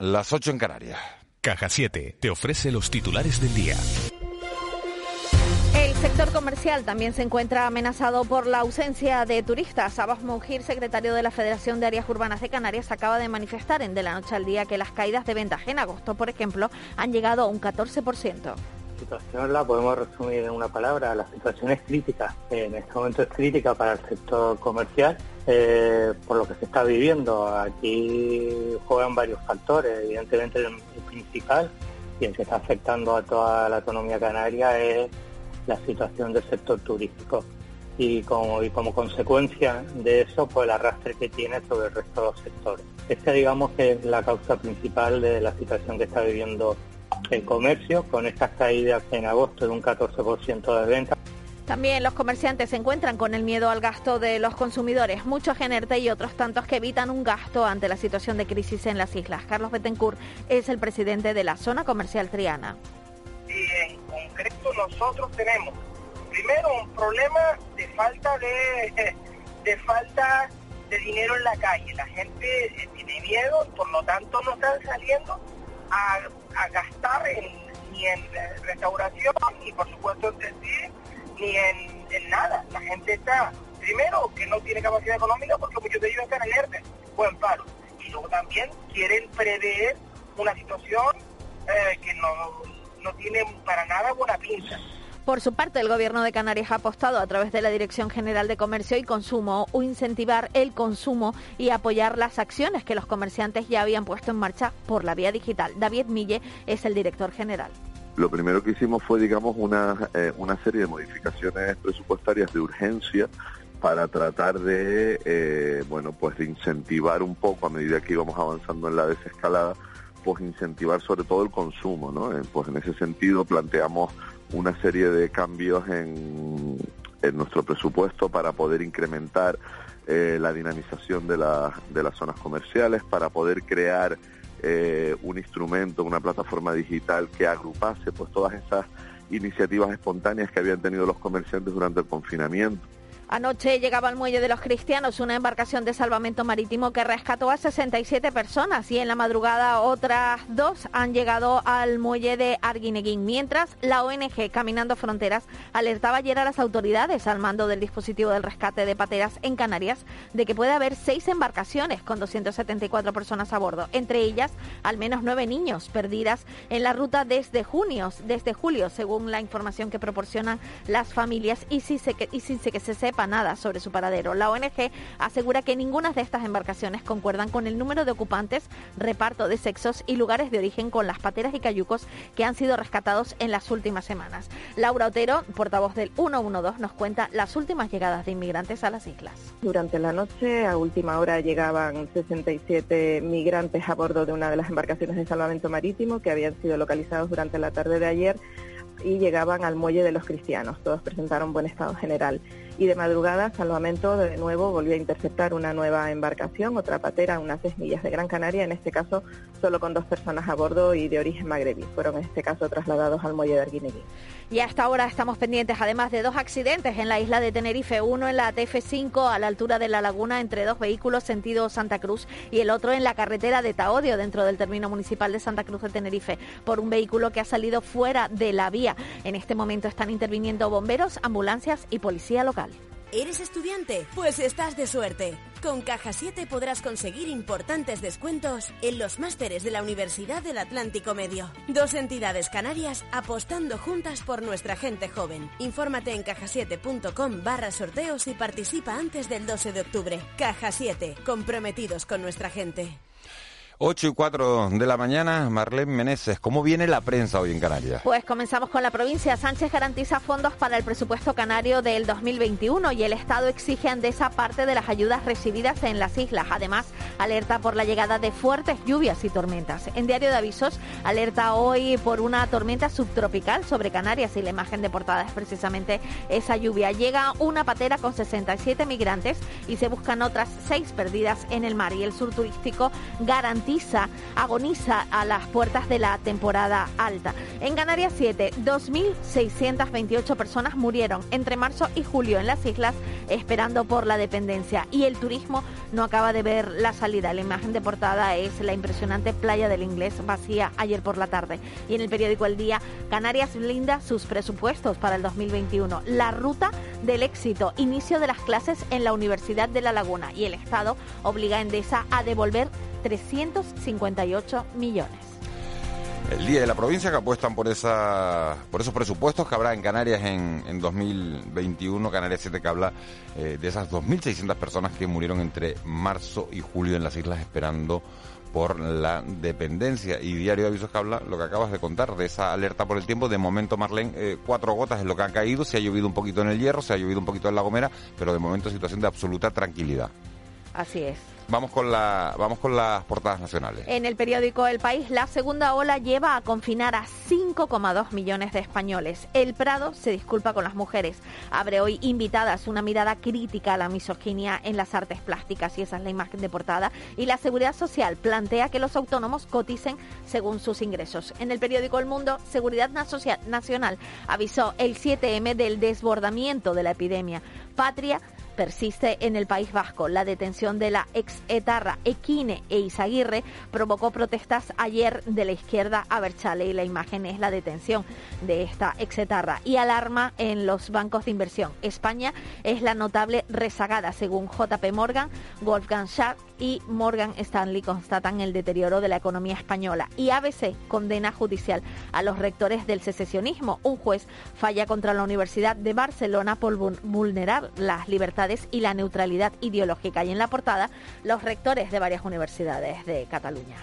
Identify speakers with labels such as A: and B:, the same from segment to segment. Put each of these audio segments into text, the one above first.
A: las 8 en Canarias.
B: Caja 7 te ofrece los titulares del día.
C: El sector comercial también se encuentra amenazado por la ausencia de turistas. Abbas Mungir, secretario de la Federación de Áreas Urbanas de Canarias, acaba de manifestar en De la Noche al Día que las caídas de ventas en agosto, por ejemplo, han llegado a un 14%
D: situación la podemos resumir en una palabra, la situación es crítica. En este momento es crítica para el sector comercial eh, por lo que se está viviendo. Aquí juegan varios factores, evidentemente el, principal y el que está afectando a toda la economía canaria es la situación del sector turístico. Y como, y como consecuencia de eso, pues el arrastre que tiene sobre el resto de los sectores. Esta digamos que es la causa principal de la situación que está viviendo el comercio, con estas caídas en agosto de un 14% de ventas.
C: También los comerciantes se encuentran con el miedo al gasto de los consumidores, muchos GNRT y otros tantos que evitan un gasto ante la situación de crisis en las islas. Carlos Betancourt es el presidente de la zona comercial Triana.
E: Y en concreto nosotros tenemos primero un problema de falta de, de falta de dinero en la calle. La gente eh, tiene miedo y por lo tanto no están saliendo a, gastar ni en restauración, ni por supuesto en decir, ni en, nada. La gente está, primero, que no tiene capacidad económica porque muchos de ellos están en ERTE o en paro. Y luego también quieren prever una situación eh, que no, no tiene para nada buena pinta.
C: Por su parte, el Gobierno de Canarias ha apostado a través de la Dirección General de Comercio y Consumo o incentivar el consumo y apoyar las acciones que los comerciantes ya habían puesto en marcha por la vía digital. David Mille es el director general.
F: Lo primero que hicimos fue, digamos, una, eh, una serie de modificaciones presupuestarias de urgencia para tratar de, eh, bueno, pues de incentivar un poco a medida que íbamos avanzando en la desescalada, pues incentivar sobre todo el consumo, ¿no? Eh, pues en ese sentido planteamos una serie de cambios en, en nuestro presupuesto para poder incrementar eh, la dinamización de, de las zonas comerciales, para poder crear eh, un instrumento, una plataforma digital que agrupase pues todas esas iniciativas espontáneas que habían tenido los comerciantes durante el confinamiento.
C: Anoche llegaba al muelle de los cristianos una embarcación de salvamento marítimo que rescató a 67 personas y en la madrugada otras dos han llegado al muelle de Arguineguín. Mientras, la ONG Caminando Fronteras alertaba ayer a las autoridades al mando del dispositivo del rescate de pateras en Canarias de que puede haber seis embarcaciones con 274 personas a bordo, entre ellas al menos nueve niños perdidas en la ruta desde junio, desde julio, según la información que proporcionan las familias y, sin que se sepa nada sobre su paradero. La ONG asegura que ninguna de estas embarcaciones concuerdan con el número de ocupantes, reparto de sexos y lugares de origen con las pateras y cayucos que han sido rescatados en las últimas semanas. Laura Otero, portavoz del 112, nos cuenta las últimas llegadas de inmigrantes a las islas.
G: Durante la noche, a última hora, llegaban 67 migrantes a bordo de una de las embarcaciones de salvamento marítimo que habían sido localizados durante la tarde de ayer y llegaban al muelle de los cristianos. Todos presentaron buen estado general y de madrugada Salvamento de nuevo volvió a interceptar una nueva embarcación, otra patera unas seis millas de Gran Canaria, en este caso solo con dos personas a bordo y de origen magrebí. Fueron en este caso trasladados al muelle de Arguineguín.
C: Y hasta ahora estamos pendientes además de dos accidentes en la isla de Tenerife, uno en la TF5 a la altura de la laguna entre dos vehículos sentido Santa Cruz y el otro en la carretera de Taodio dentro del término municipal de Santa Cruz de Tenerife por un vehículo que ha salido fuera de la vía. En este momento están interviniendo bomberos, ambulancias y policía local.
H: ¿Eres estudiante? Pues estás de suerte. Con Caja 7 podrás conseguir importantes descuentos en los másteres de la Universidad del Atlántico Medio. Dos entidades canarias apostando juntas por nuestra gente joven. Infórmate en cajasiete.com barra sorteos y participa antes del 12 de octubre. Caja 7, comprometidos con nuestra gente.
A: 8 y 4 de la mañana, Marlene Meneses, ¿cómo viene la prensa hoy en Canarias?
C: Pues comenzamos con la provincia. Sánchez garantiza fondos para el presupuesto canario del 2021 y el Estado exige a Endesa parte de las ayudas recibidas en las islas. Además, alerta por la llegada de fuertes lluvias y tormentas. En Diario de Avisos, alerta hoy por una tormenta subtropical sobre Canarias y la imagen de portada es precisamente esa lluvia. Llega una patera con 67 migrantes y se buscan otras seis perdidas en el mar y el sur turístico garantiza agoniza a las puertas de la temporada alta. En Canarias 7, 2.628 personas murieron entre marzo y julio en las islas esperando por la dependencia y el turismo no acaba de ver la salida. La imagen de portada es la impresionante playa del inglés vacía ayer por la tarde. Y en el periódico El Día, Canarias blinda sus presupuestos para el 2021. La ruta del éxito, inicio de las clases en la Universidad de La Laguna y el Estado obliga a Endesa a devolver 358 millones.
A: El día de la provincia que apuestan por esa, por esos presupuestos que habrá en Canarias en, en 2021, Canarias 7 que habla eh, de esas 2.600 personas que murieron entre marzo y julio en las islas esperando por la dependencia. Y Diario de Avisos que habla lo que acabas de contar, de esa alerta por el tiempo. De momento, Marlene, eh, cuatro gotas es lo que han caído. Se ha llovido un poquito en el Hierro, se ha llovido un poquito en La Gomera, pero de momento situación de absoluta tranquilidad.
C: Así es.
A: Vamos con, la, vamos con las portadas nacionales.
C: En el periódico El País, la segunda ola lleva a confinar a 5,2 millones de españoles. El Prado se disculpa con las mujeres. Abre hoy invitadas una mirada crítica a la misoginia en las artes plásticas, y esa es la imagen de portada. Y la Seguridad Social plantea que los autónomos coticen según sus ingresos. En el periódico El Mundo, Seguridad Nacional avisó el 7M del desbordamiento de la epidemia. Patria persiste en el País Vasco. La detención de la ex etarra Equine e Izaguirre provocó protestas ayer de la izquierda a Berchale y la imagen es la detención de esta ex etarra y alarma en los bancos de inversión. España es la notable rezagada según JP Morgan, Wolfgang Schack y Morgan Stanley constatan el deterioro de la economía española y ABC condena judicial a los rectores del secesionismo. Un juez falla contra la Universidad de Barcelona por vulnerar las libertades y la neutralidad ideológica. Y en la portada, los rectores de varias universidades de Cataluña.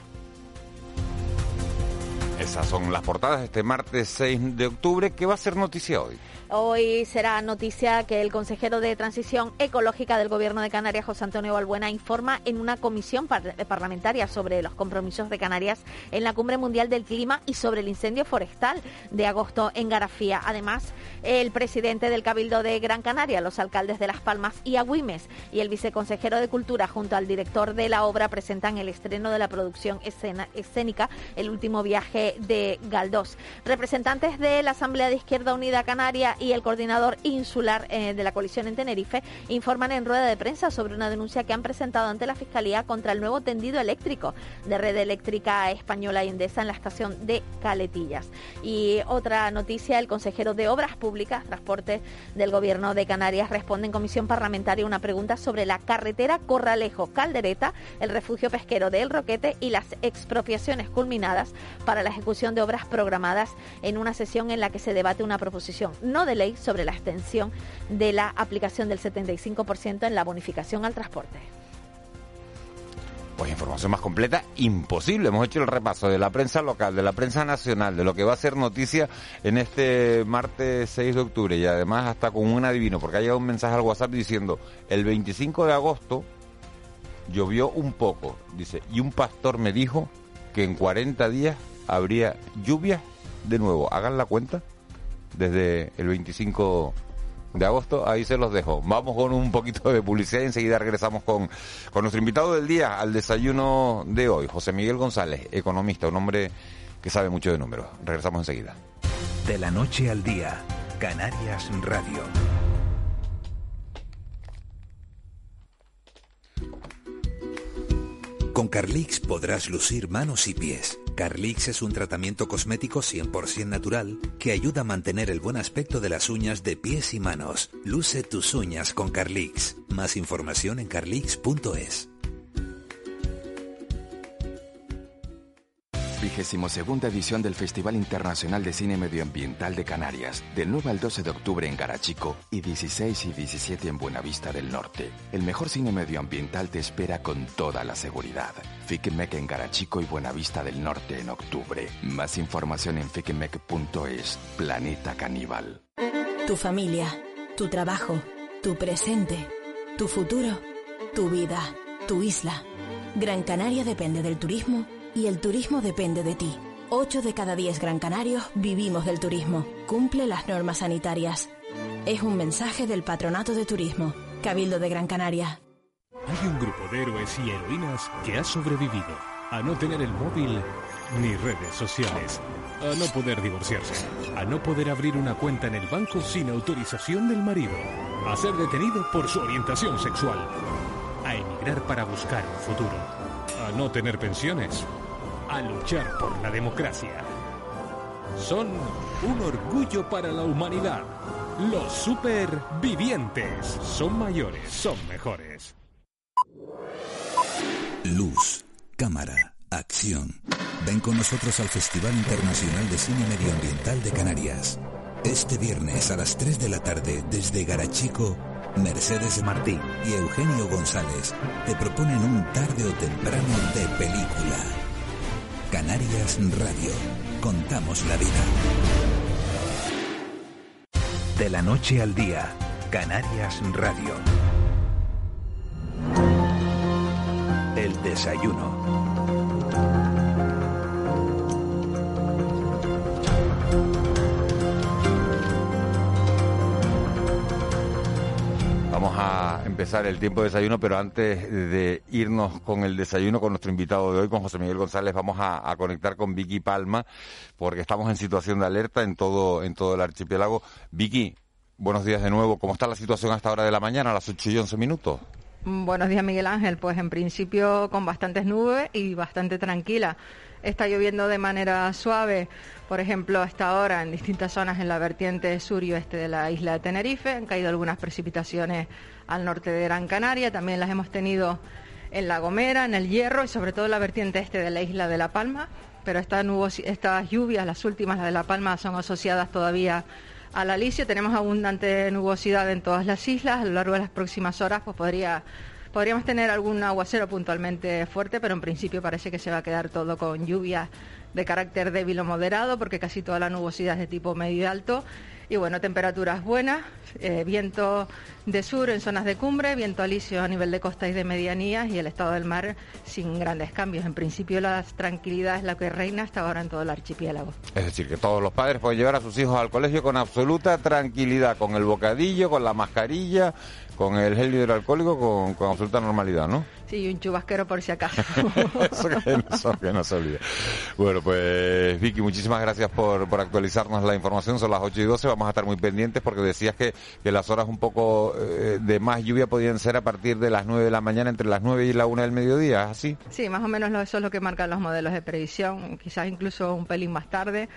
A: Esas son las portadas de este martes 6 de octubre. ¿Qué va a ser noticia hoy?
C: Hoy será noticia que el consejero de Transición Ecológica del Gobierno de Canarias, José Antonio Balbuena, informa en una comisión parlamentaria sobre los compromisos de Canarias en la Cumbre Mundial del Clima y sobre el incendio forestal de agosto en Garafía. Además, el presidente del Cabildo de Gran Canaria, los alcaldes de Las Palmas y Agüimes y el viceconsejero de Cultura junto al director de la obra presentan el estreno de la producción escénica El último viaje de Galdós. Representantes de la Asamblea de Izquierda Unida Canaria y el coordinador insular eh, de la coalición en Tenerife informan en rueda de prensa sobre una denuncia que han presentado ante la Fiscalía contra el nuevo tendido eléctrico de Red Eléctrica Española y Endesa en la estación de Caletillas. Y otra noticia, el consejero de Obras Públicas, Transporte del Gobierno de Canarias responde en comisión parlamentaria una pregunta sobre la carretera Corralejo-Caldereta, el refugio pesquero de El Roquete y las expropiaciones culminadas para la ejecución de obras programadas en una sesión en la que se debate una proposición no de ley sobre la extensión de la aplicación del 75% en la bonificación al transporte.
A: Pues información más completa, imposible. Hemos hecho el repaso de la prensa local, de la prensa nacional, de lo que va a ser noticia en este martes 6 de octubre y además hasta con un adivino, porque ha llegado un mensaje al WhatsApp diciendo el 25 de agosto llovió un poco, dice, y un pastor me dijo que en 40 días habría lluvia de nuevo. Hagan la cuenta desde el 25 de agosto. Ahí se los dejo. Vamos con un poquito de publicidad y enseguida regresamos con, con nuestro invitado del día al desayuno de hoy, José Miguel González, economista, un hombre que sabe mucho de números. Regresamos enseguida.
B: De la noche al día, Canarias Radio. Con Carlix podrás lucir manos y pies Carlix es un tratamiento cosmético 100% natural que ayuda a mantener el buen aspecto de las uñas de pies y manos. Luce tus uñas con Carlix. Más información en carlix.es.
I: segunda edición del Festival Internacional de Cine Medioambiental de Canarias, del 9 al 12 de octubre en Garachico y 16 y 17 en Buenavista del Norte. El mejor cine medioambiental te espera con toda la seguridad. Ficmec en Garachico y Buenavista del Norte en octubre. Más información en ficmec.es. Planeta Caníbal.
H: Tu familia, tu trabajo, tu presente, tu futuro, tu vida, tu isla. Gran Canaria depende del turismo y el turismo depende de ti. 8 de cada 10 gran canarios vivimos del turismo. Cumple las normas sanitarias. Es un mensaje del Patronato de Turismo, Cabildo de Gran Canaria.
J: Hay un grupo de héroes y heroínas que ha sobrevivido a no tener el móvil ni redes sociales, a no poder divorciarse, a no poder abrir una cuenta en el banco sin autorización del marido, a ser detenido por su orientación sexual, a emigrar para buscar un futuro, a no tener pensiones a luchar por la democracia. Son un orgullo para la humanidad. Los supervivientes son mayores, son mejores.
B: Luz, cámara, acción. Ven con nosotros al Festival Internacional de Cine Medioambiental de Canarias. Este viernes a las 3 de la tarde desde Garachico, Mercedes Martín y Eugenio González te proponen un tarde o temprano de película. Canarias Radio. Contamos la vida. De la noche al día, Canarias Radio. El desayuno.
A: Vamos a empezar el tiempo de desayuno, pero antes de irnos con el desayuno con nuestro invitado de hoy, con José Miguel González, vamos a, conectar con Vicky Palma, porque estamos en situación de alerta en todo, en todo el archipiélago. Vicky, buenos días de nuevo. ¿Cómo está la situación hasta hora de la mañana, a las 8 y 11 minutos?
K: Buenos días, Miguel Ángel. Pues en principio con bastantes nubes y bastante tranquila. Está lloviendo de manera suave, por ejemplo, hasta ahora en distintas zonas en la vertiente sur y oeste de la isla de Tenerife. Han caído algunas precipitaciones al norte de Gran Canaria. También las hemos tenido en La Gomera, en el Hierro y sobre todo en la vertiente este de la isla de La Palma. Pero estas, estas lluvias, las últimas, las de La Palma, son asociadas todavía al alicio. Tenemos abundante nubosidad en todas las islas. A lo largo de las próximas horas, pues podría Podríamos tener algún aguacero puntualmente fuerte, pero en principio parece que se va a quedar todo con lluvia de carácter débil o moderado, porque casi toda la nubosidad es de tipo medio y alto. Y bueno, temperaturas buenas, eh, viento de sur en zonas de cumbre, viento alisio a nivel de costa y de medianías y el estado del mar sin grandes cambios. En principio la tranquilidad es la que reina hasta ahora en todo el archipiélago.
A: Es decir, que todos los padres pueden llevar a sus hijos al colegio con absoluta tranquilidad, con el bocadillo, con la mascarilla, con el gel hidroalcohólico con, con absoluta normalidad, ¿no?
K: Sí, un chubasquero por si acaso.
A: eso, que no, se olvide. Bueno, pues Vicky, muchísimas gracias por, por actualizarnos la información. Son las 8 y 12, vamos a estar muy pendientes porque decías que, que las horas un poco eh, de más lluvia podían ser a partir de las 9 de la mañana, entre las 9 y la 1 del mediodía, ¿así?
K: Sí, más o menos eso es lo que marcan los modelos de previsión, quizás incluso un pelín más tarde.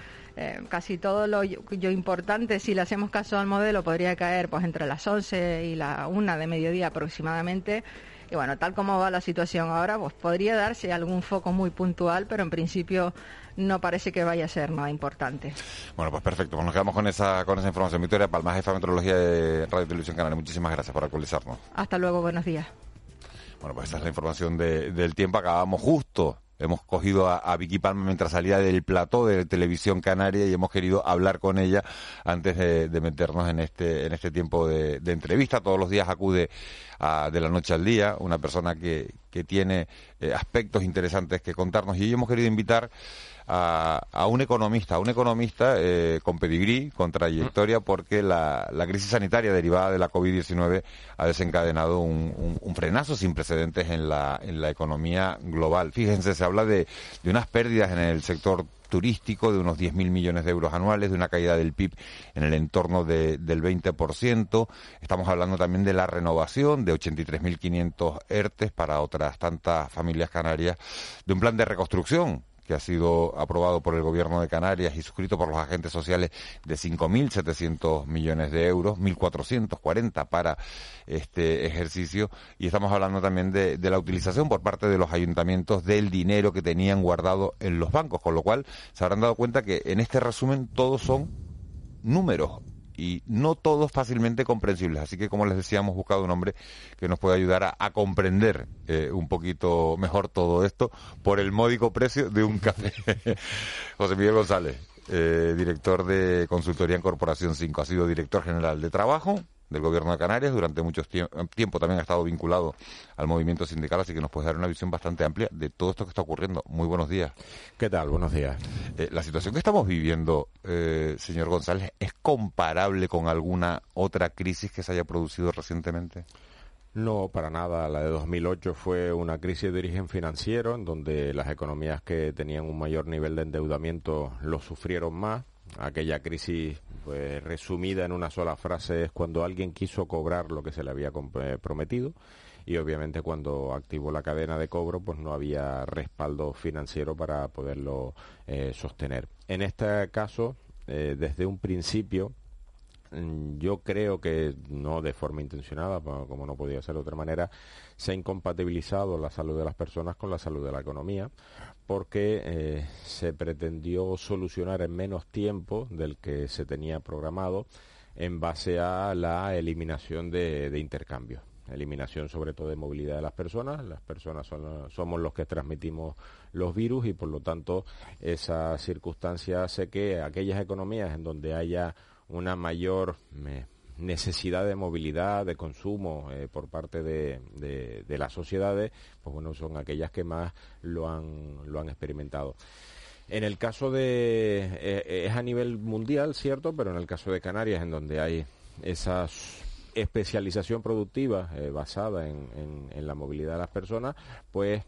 K: Eh, casi todo lo yo, importante, si le hacemos caso al modelo, podría caer pues entre las 11 y la 1 de mediodía aproximadamente. Y bueno, tal como va la situación ahora, pues podría darse algún foco muy puntual, pero en principio no parece que vaya a ser nada importante.
A: Bueno, pues perfecto. Pues nos quedamos con esa, con esa información. Victoria Palma, jefa de Meteorología de Radio Televisión Canaria. Muchísimas gracias por actualizarnos.
K: Hasta luego, buenos días.
A: Bueno, pues esta es la información del tiempo. Acabamos justo hemos cogido a, Vicky Palma mientras salía del plató de televisión canaria y hemos querido hablar con ella antes de, meternos en este en este tiempo de, entrevista. Todos los días acude de la noche al día una persona que, que tiene eh, aspectos interesantes que contarnos y hemos querido invitar a, un economista, a un economista eh, con pedigrí, con trayectoria, porque la, crisis sanitaria derivada de la COVID-19 ha desencadenado un, frenazo sin precedentes en la, en la economía global. Fíjense, se habla de, de unas pérdidas en el sector turístico de unos 10.000 millones de euros anuales, de una caída del PIB en el entorno de, del 20%. Estamos hablando también de la renovación de 83.500 ERTES para otras tantas familias canarias, de un plan de reconstrucción que ha sido aprobado por el Gobierno de Canarias y suscrito por los agentes sociales de 5.700 millones de euros, 1.440 para este ejercicio. Y estamos hablando también de, de la utilización por parte de los ayuntamientos del dinero que tenían guardado en los bancos, con lo cual se habrán dado cuenta que en este resumen todos son números y no todos fácilmente comprensibles. Así que, como les decía, hemos buscado un hombre que nos pueda ayudar a, comprender eh, un poquito mejor todo esto por el módico precio de un café. José Miguel González, eh, director de Consultoría en Corporación 5, ha sido director general de Trabajo, del Gobierno de Canarias. Durante mucho tiempo también ha estado vinculado al movimiento sindical, así que nos puede dar una visión bastante amplia de todo esto que está ocurriendo. Muy buenos días.
L: ¿Qué tal? Buenos días.
A: Eh, la situación que estamos viviendo, eh, señor González, ¿es comparable con alguna otra crisis que se haya producido recientemente?
L: No, para nada. La de 2008 fue una crisis de origen financiero, en donde las economías que tenían un mayor nivel de endeudamiento lo sufrieron más. Aquella crisis pues resumida en una sola frase es cuando alguien quiso cobrar lo que se le había eh, prometido y obviamente cuando activó la cadena de cobro pues no había respaldo financiero para poderlo eh, sostener. En este caso, eh, desde un principio, mm, yo creo que no de forma intencionada, como no podía ser de otra manera, se ha incompatibilizado la salud de las personas con la salud de la economía, porque eh, se pretendió solucionar en menos tiempo del que se tenía programado en base a la eliminación de, intercambios eliminación sobre todo de movilidad de las personas. Las personas son, somos los que transmitimos los virus y por lo tanto esa circunstancia hace que aquellas economías en donde haya una mayor necesidad de movilidad, de consumo eh, por parte de, de, las sociedades, pues bueno, son aquellas que más lo han, lo han experimentado. En el caso de, eh, es a nivel mundial, cierto, pero en el caso de Canarias, en donde hay esa especialización productiva eh, basada en, en, la movilidad de las personas, pues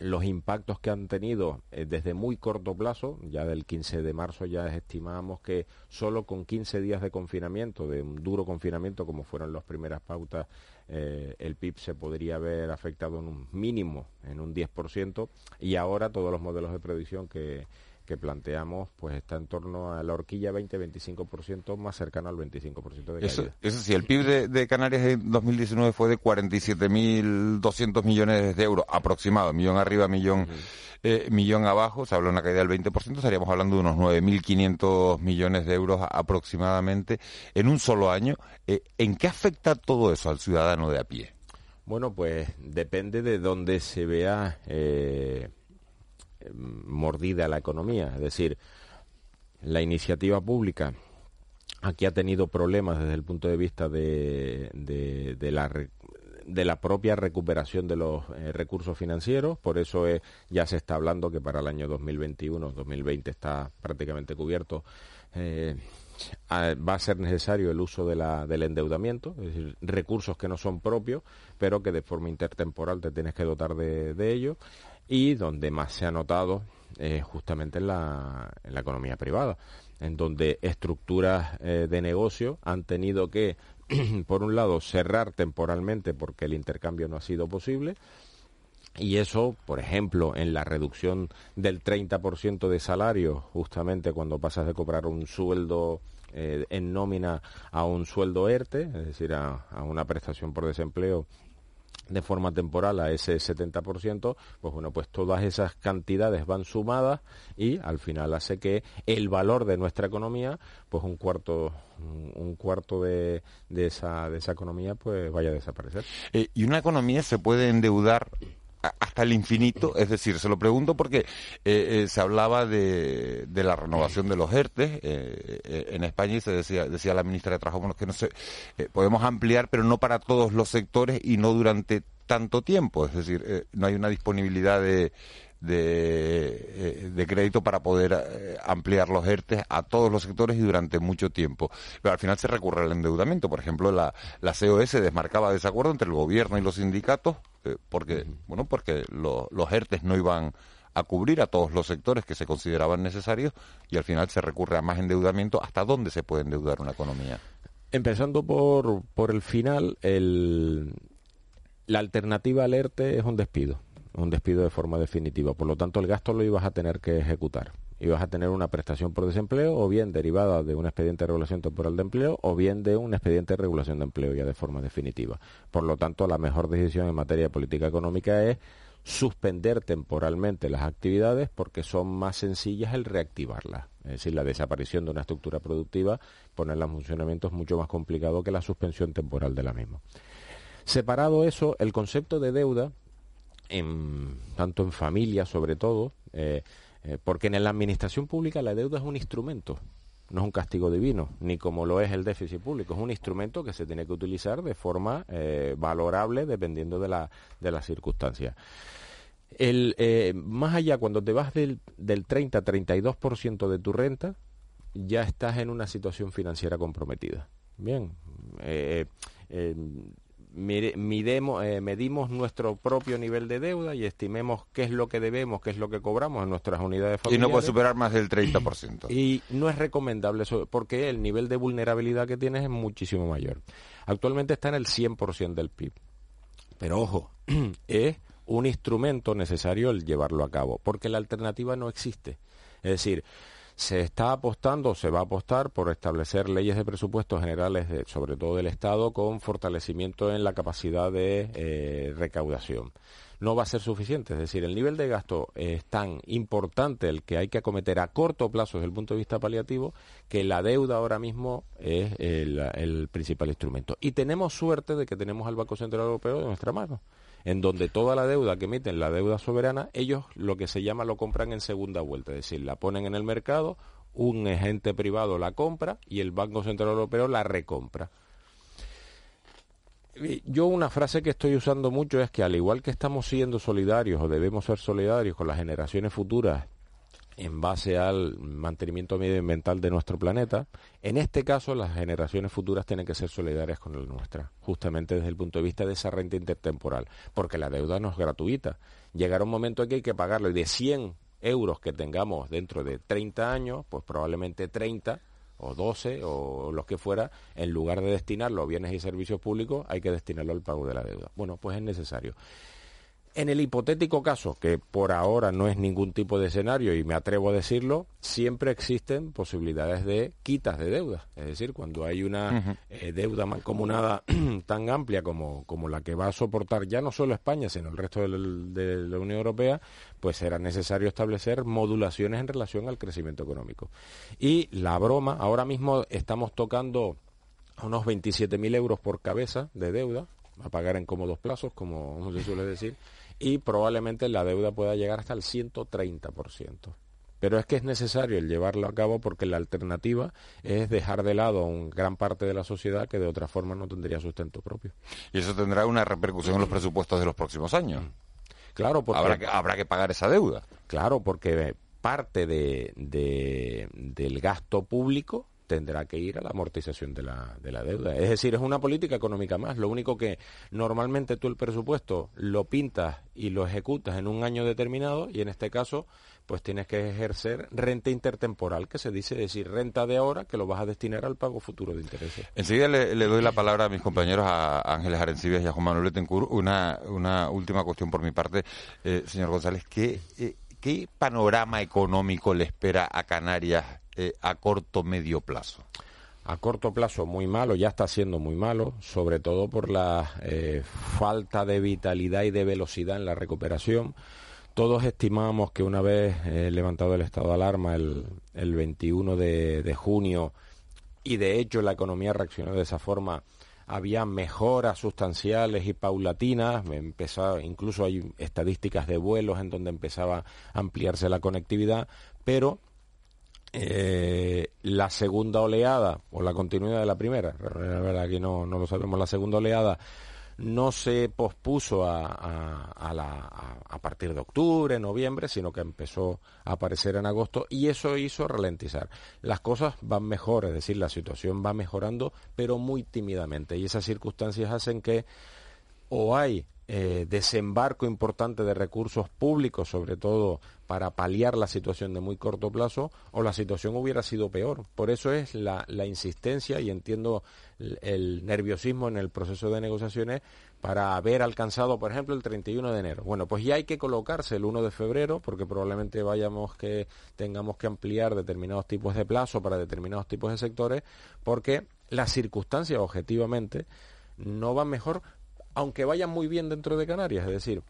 L: los impactos que han tenido eh, desde muy corto plazo, ya del 15 de marzo ya estimamos que solo con 15 días de confinamiento, de un duro confinamiento como fueron las primeras pautas, eh, el PIB se podría haber afectado en un mínimo, en un 10%, y ahora todos los modelos de predicción que, que planteamos pues está en torno a la horquilla 20-25% más cercano al 25% de caída.
A: Eso, sí, el PIB de, Canarias en 2019 fue de 47.200 millones de euros aproximado, millón arriba, millón, eh, millón abajo, se habla de una caída del 20%, estaríamos hablando de unos 9.500 millones de euros aproximadamente en un solo año. Eh, ¿En qué afecta todo eso al ciudadano de a pie?
L: Bueno, pues depende de dónde se vea eh, mordida la economía. Es decir, la iniciativa pública aquí ha tenido problemas desde el punto de vista de, de, la de la propia recuperación de los eh, recursos financieros, por eso ya se está hablando que para el año 2021-2020 está prácticamente cubierto. Eh, va a ser necesario el uso de la, del endeudamiento, es decir, recursos que no son propios, pero que de forma intertemporal te tienes que dotar de, de ello y donde más se ha notado es justamente en la, economía privada, en donde estructuras eh, de negocio han tenido que, por un lado, cerrar temporalmente porque el intercambio no ha sido posible, y eso, por ejemplo, en la reducción del 30% de salario, justamente cuando pasas de cobrar un sueldo eh, en nómina a un sueldo ERTE, es decir, a, una prestación por desempleo de forma temporal a ese 70%, pues bueno, pues todas esas cantidades van sumadas y al final hace que el valor de nuestra economía, pues un cuarto un cuarto de, de esa de esa economía pues vaya a desaparecer.
A: Eh, y una economía se puede endeudar hasta el infinito, es decir, se lo pregunto porque eh, eh, se hablaba de, la renovación de los ERTE eh, en España y se decía, decía la ministra de Trabajo que no se podemos ampliar, pero no para todos los sectores y no durante tanto tiempo, es decir, no hay una disponibilidad de, de, crédito para poder ampliar los ERTE a todos los sectores y durante mucho tiempo. Pero al final se recurre al endeudamiento. Por ejemplo, la, la COS desmarcaba desacuerdo entre el gobierno y los sindicatos eh, porque, bueno, porque los ERTES no iban a cubrir a todos los sectores que se consideraban necesarios y al final se recurre a más endeudamiento. ¿Hasta dónde se puede endeudar una economía?
L: Empezando por, por el final, el, la alternativa al ERTE es un despido. un despido de forma definitiva. Por lo tanto, el gasto lo ibas a tener que ejecutar. Ibas a tener una prestación por desempleo o bien derivada de un expediente de regulación temporal de empleo o bien de un expediente de regulación de empleo ya de forma definitiva. Por lo tanto, la mejor decisión en materia de política económica es suspender temporalmente las actividades porque son más sencillas el reactivarlas. Es decir, la desaparición de una estructura productiva, ponerla en funcionamiento es mucho más complicado que la suspensión temporal de la misma. Separado eso, el concepto de deuda, en, tanto en familia sobre todo, eh, eh, porque en la administración pública la deuda es un instrumento, no es un castigo divino, ni como lo es el déficit público, es un instrumento que se tiene que utilizar de forma eh, valorable dependiendo de, la, de las circunstancias. El, más allá, cuando te vas del, del 30-32% de tu renta, ya estás en una situación financiera comprometida. Bien, miremos, eh, medimos nuestro propio nivel de deuda y estimemos qué es lo que debemos, qué es lo que cobramos en nuestras unidades familiares.
A: Y no puede superar más del 30%.
L: Y no es recomendable eso, porque el nivel de vulnerabilidad que tienes es muchísimo mayor. Actualmente está en el 100% del PIB. Pero ojo, es un instrumento necesario el llevarlo a cabo, porque la alternativa no existe. Es decir, se está apostando, se va a apostar por establecer leyes de presupuestos generales, sobre todo del Estado, con fortalecimiento en la capacidad de eh, recaudación. No va a ser suficiente, es decir, el nivel de gasto es tan importante el que hay que acometer a corto plazo desde el punto de vista paliativo que la deuda ahora mismo es el, el principal instrumento. Y tenemos suerte de que tenemos al Banco Central Europeo de nuestra mano en donde toda la deuda que emiten, la deuda soberana, ellos lo que se llama lo compran en segunda vuelta, es decir, la ponen en el mercado, un agente privado la compra y el Banco Central Europeo la recompra. Yo una frase que estoy usando mucho es que al igual que estamos siendo solidarios o debemos ser solidarios con las generaciones futuras en base al mantenimiento medioambiental de nuestro planeta. En este caso, las generaciones futuras tienen que ser solidarias con la nuestra, justamente desde el punto de vista de esa renta intertemporal, porque la deuda no es gratuita. Llegará un momento en que hay que pagarlo de 100 euros que tengamos dentro de 30 años, pues probablemente 30 o 12 o los que fuera, en lugar de destinarlo a bienes y servicios públicos, hay que destinarlo al pago de la deuda. Bueno, pues es necesario. En el hipotético caso, que por ahora no es ningún tipo de escenario y me atrevo a decirlo, siempre existen posibilidades de quitas de deuda. Es decir, cuando hay una eh, deuda mancomunada tan amplia como, como, la que va a soportar ya no solo España, sino el resto de la Unión Europea, pues será necesario establecer modulaciones en relación al crecimiento económico. Y la broma, ahora mismo estamos tocando unos 27.000 euros por cabeza de deuda, a pagar en cómodos plazos, como se suele decir y probablemente la deuda pueda llegar hasta el 130%. Pero es que es necesario el llevarlo a cabo porque la alternativa es dejar de lado a una gran parte de la sociedad que de otra forma no tendría sustento propio.
A: Y eso tendrá una repercusión en los presupuestos de los próximos años.
L: Claro, porque
A: habrá que, habrá que pagar esa deuda.
L: Claro, porque parte de, del gasto público tendrá que ir a la amortización de la, de la deuda. Es decir, es una política económica más. Lo único que normalmente tú el presupuesto lo pintas y lo ejecutas en un año determinado y en este caso pues tienes que ejercer renta intertemporal, que se dice, decir, renta de ahora que lo vas a destinar al pago futuro de intereses.
A: Enseguida le, doy la palabra a mis compañeros, a Ángeles Arencibes y a Juan Manuel Betancourt. Una, última cuestión por mi parte, eh, señor González. ¿qué, eh, ¿Qué panorama económico le espera a Canarias eh, a corto medio plazo?
L: A corto plazo muy malo, ya está siendo muy malo, sobre todo por la eh, falta de vitalidad y de velocidad en la recuperación. Todos estimamos que una vez eh, levantado el estado de alarma el, 21 de, junio y de hecho la economía reaccionó de esa forma, había mejoras sustanciales y paulatinas, empezaba, incluso hay estadísticas de vuelos en donde empezaba a ampliarse la conectividad, pero eh, la segunda oleada o la continuidad de la primera, la verdad aquí no, no lo sabemos, la segunda oleada no se pospuso a, a, a, partir de octubre, noviembre, sino que empezó a aparecer en agosto y eso hizo ralentizar. Las cosas van mejor, es decir, la situación va mejorando, pero muy tímidamente y esas circunstancias hacen que o hay eh, desembarco importante de recursos públicos, sobre todo para paliar la situación de muy corto plazo, o la situación hubiera sido peor. Por eso es la, insistencia y entiendo el, nerviosismo en el proceso de negociaciones para haber alcanzado, por ejemplo, el 31 de enero. Bueno, pues ya hay que colocarse el 1 de febrero, porque probablemente vayamos que tengamos que ampliar determinados tipos de plazo para determinados tipos de sectores, porque las circunstancias objetivamente no van mejor aunque vayan muy bien dentro de Canarias. Es decir,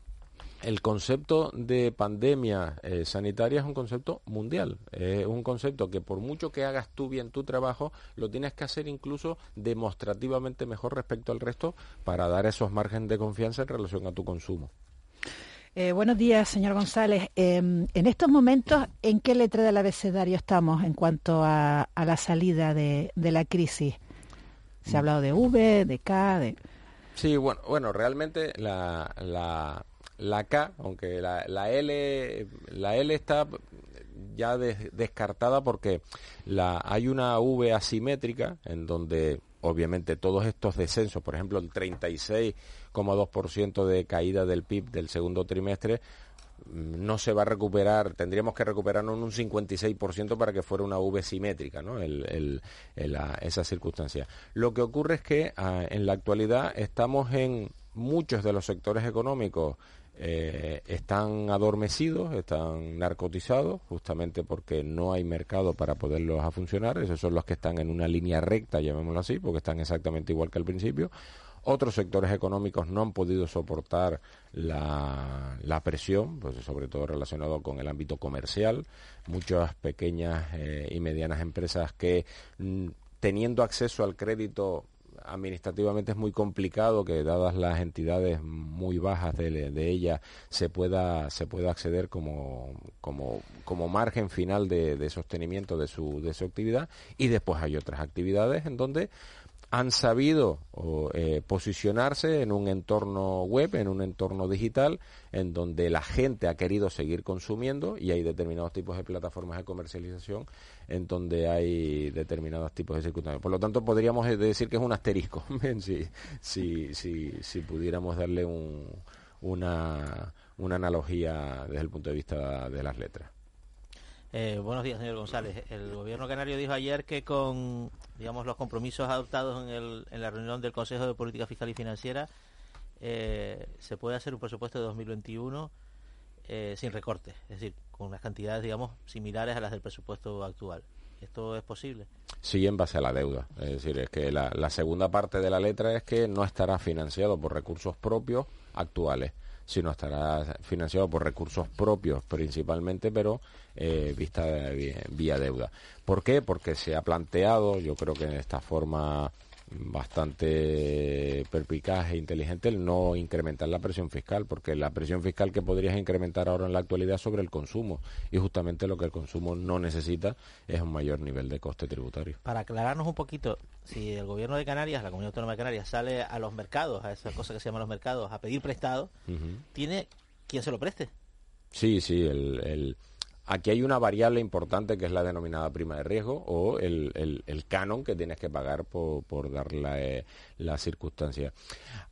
L: el concepto de pandemia eh, sanitaria es un concepto mundial, es un concepto que por mucho que hagas tú bien tu trabajo, lo tienes que hacer incluso demostrativamente mejor respecto al resto para dar esos márgenes de confianza en relación a tu consumo.
M: Eh, buenos días, señor González. Em, en estos momentos, ¿en qué letra del abecedario estamos en cuanto a, la salida de, de, la crisis? Se ha hablado de V, de K, de...
L: Sí, bueno, bueno realmente la, la, la K, aunque la, la, L, la L está ya descartada porque la, hay una V asimétrica en donde obviamente todos estos descensos, por ejemplo el 36,2% de caída del PIB del segundo trimestre, no se va a recuperar, tendríamos que recuperarnos un 56% para que fuera una V simétrica, ¿no? esa circunstancia. Lo que ocurre es que ah, en la actualidad estamos en muchos de los sectores económicos eh, están adormecidos, están narcotizados, justamente porque no hay mercado para poderlos a funcionar. Esos son los que están en una línea recta, llamémoslo así, porque están exactamente igual que al principio. Otros sectores económicos no han podido soportar la, presión, pues sobre todo relacionado con el ámbito comercial. Muchas pequeñas eh, y medianas empresas que mm, teniendo acceso al crédito administrativamente es muy complicado que dadas las entidades muy bajas de, de ella se pueda se pueda acceder como como, como margen final de, de sostenimiento de su de su actividad y después hay otras actividades en donde han sabido eh, posicionarse en un entorno web, en un entorno digital, en donde la gente ha querido seguir consumiendo y hay determinados tipos de plataformas de comercialización en donde hay determinados tipos de circunstancias. Por lo tanto, podríamos eh, decir que es un asterisco, si, si, si, si pudiéramos darle una, una analogía desde el punto de vista de las letras.
N: Eh, buenos días, señor González. El gobierno canario dijo ayer que con digamos los compromisos adoptados en, el, en la reunión del Consejo de Política Fiscal y Financiera eh, se puede hacer un presupuesto de 2021 eh, sin recortes, es decir, con unas cantidades, digamos, similares a las del presupuesto actual. ¿Esto es posible?
L: Sí, en base a la deuda. Es decir, es que la, la segunda parte de la letra es que no estará financiado por recursos propios actuales sino estará financiado por recursos propios principalmente, pero eh, vista vía, deuda. ¿Por qué? Porque se ha planteado, yo creo que en esta forma bastante perpicaz e inteligente el no incrementar la presión fiscal, porque la presión fiscal que podrías incrementar ahora en la actualidad sobre el consumo, y justamente lo que el consumo no necesita es un mayor nivel de coste tributario.
N: Para aclararnos un poquito, si el gobierno de Canarias, la Comunidad Autónoma de Canarias, sale a los mercados, a esa cosa que se llama los mercados, a pedir prestado, ¿tiene quien se lo preste?
L: Sí, sí, el Aquí hay una variable importante que es la denominada prima de riesgo o el, canon que tienes que pagar por, por dar eh, la, circunstancia.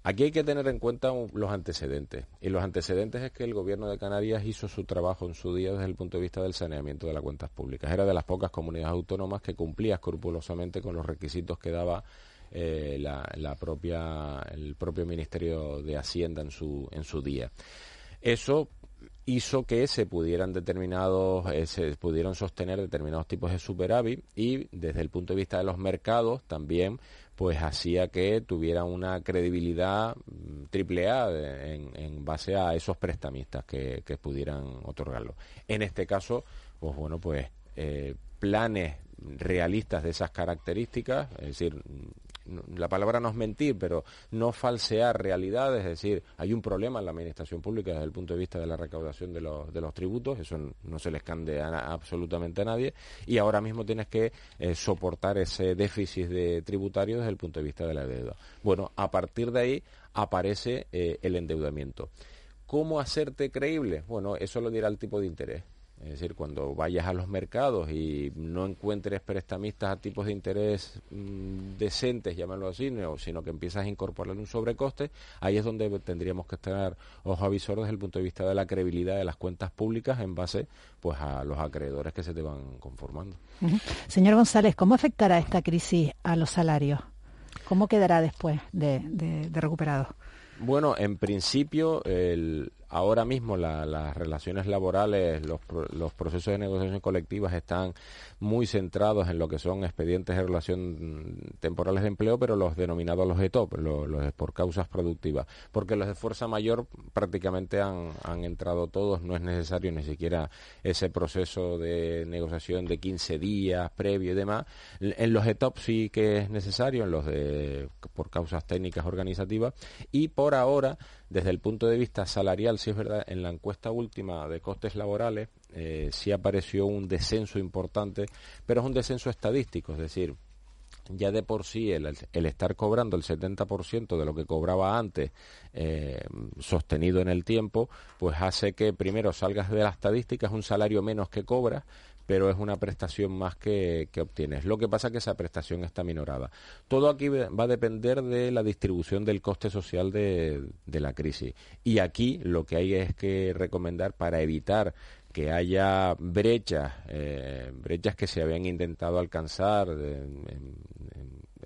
L: Aquí hay que tener en cuenta los antecedentes. Y los antecedentes es que el gobierno de Canarias hizo su trabajo en su día desde el punto de vista del saneamiento de las cuentas públicas. Era de las pocas comunidades autónomas que cumplía escrupulosamente con los requisitos que daba eh, la, propia, el propio Ministerio de Hacienda en su, en su día. Eso hizo que se pudieran determinados eh, se pudieran sostener determinados tipos de superávit y desde el punto de vista de los mercados también pues hacía que tuviera una credibilidad mm, triple A en, en, base a esos prestamistas que, que, pudieran otorgarlo. En este caso, pues bueno, pues eh, planes realistas de esas características, es decir, la palabra no es mentir, pero no falsear realidades, es decir, hay un problema en la administración pública desde el punto de vista de la recaudación de los, tributos, eso no se le escande absolutamente a nadie, y ahora mismo tienes que eh, soportar ese déficit de tributario desde el punto de vista de la deuda. Bueno, a partir de ahí aparece eh, el endeudamiento. ¿Cómo hacerte creíble? Bueno, eso lo dirá el tipo de interés Es decir, cuando vayas a los mercados y no encuentres prestamistas a tipos de interés mm, decentes, llámalo así, sino que empiezas a incorporar un sobrecoste, ahí es donde tendríamos que estar ojo avisor desde el punto de vista de la credibilidad de las cuentas públicas en base pues a los acreedores que se te van conformando.
M: Señor González, ¿cómo afectará esta crisis a los salarios? ¿Cómo quedará después de, de, de recuperado?
L: Bueno, en principio, el, ahora mismo las relaciones laborales, los, procesos de negociación colectivas están muy centrados en lo que son expedientes de relación temporales de empleo, pero los denominados los ETOP, los, los por causas productivas, porque los de fuerza mayor prácticamente han, han entrado todos, no es necesario ni siquiera ese proceso de negociación de 15 días previo y demás. En los ETOP sí que es necesario, en los de por causas técnicas organizativas, y por ahora desde el punto de vista salarial, sí es verdad, en la encuesta última de costes laborales eh, sí apareció un descenso importante, pero es un descenso estadístico, es decir, ya de por sí el, estar cobrando el 70% de lo que cobraba antes eh, sostenido en el tiempo, pues hace que primero salgas de las estadísticas un salario menos que cobras, pero es una prestación más que, obtienes. Lo que pasa es que esa prestación está minorada. Todo aquí va a depender de la distribución del coste social de, la crisis. Y aquí lo que hay es que recomendar para evitar que haya brechas, eh, brechas que se habían intentado alcanzar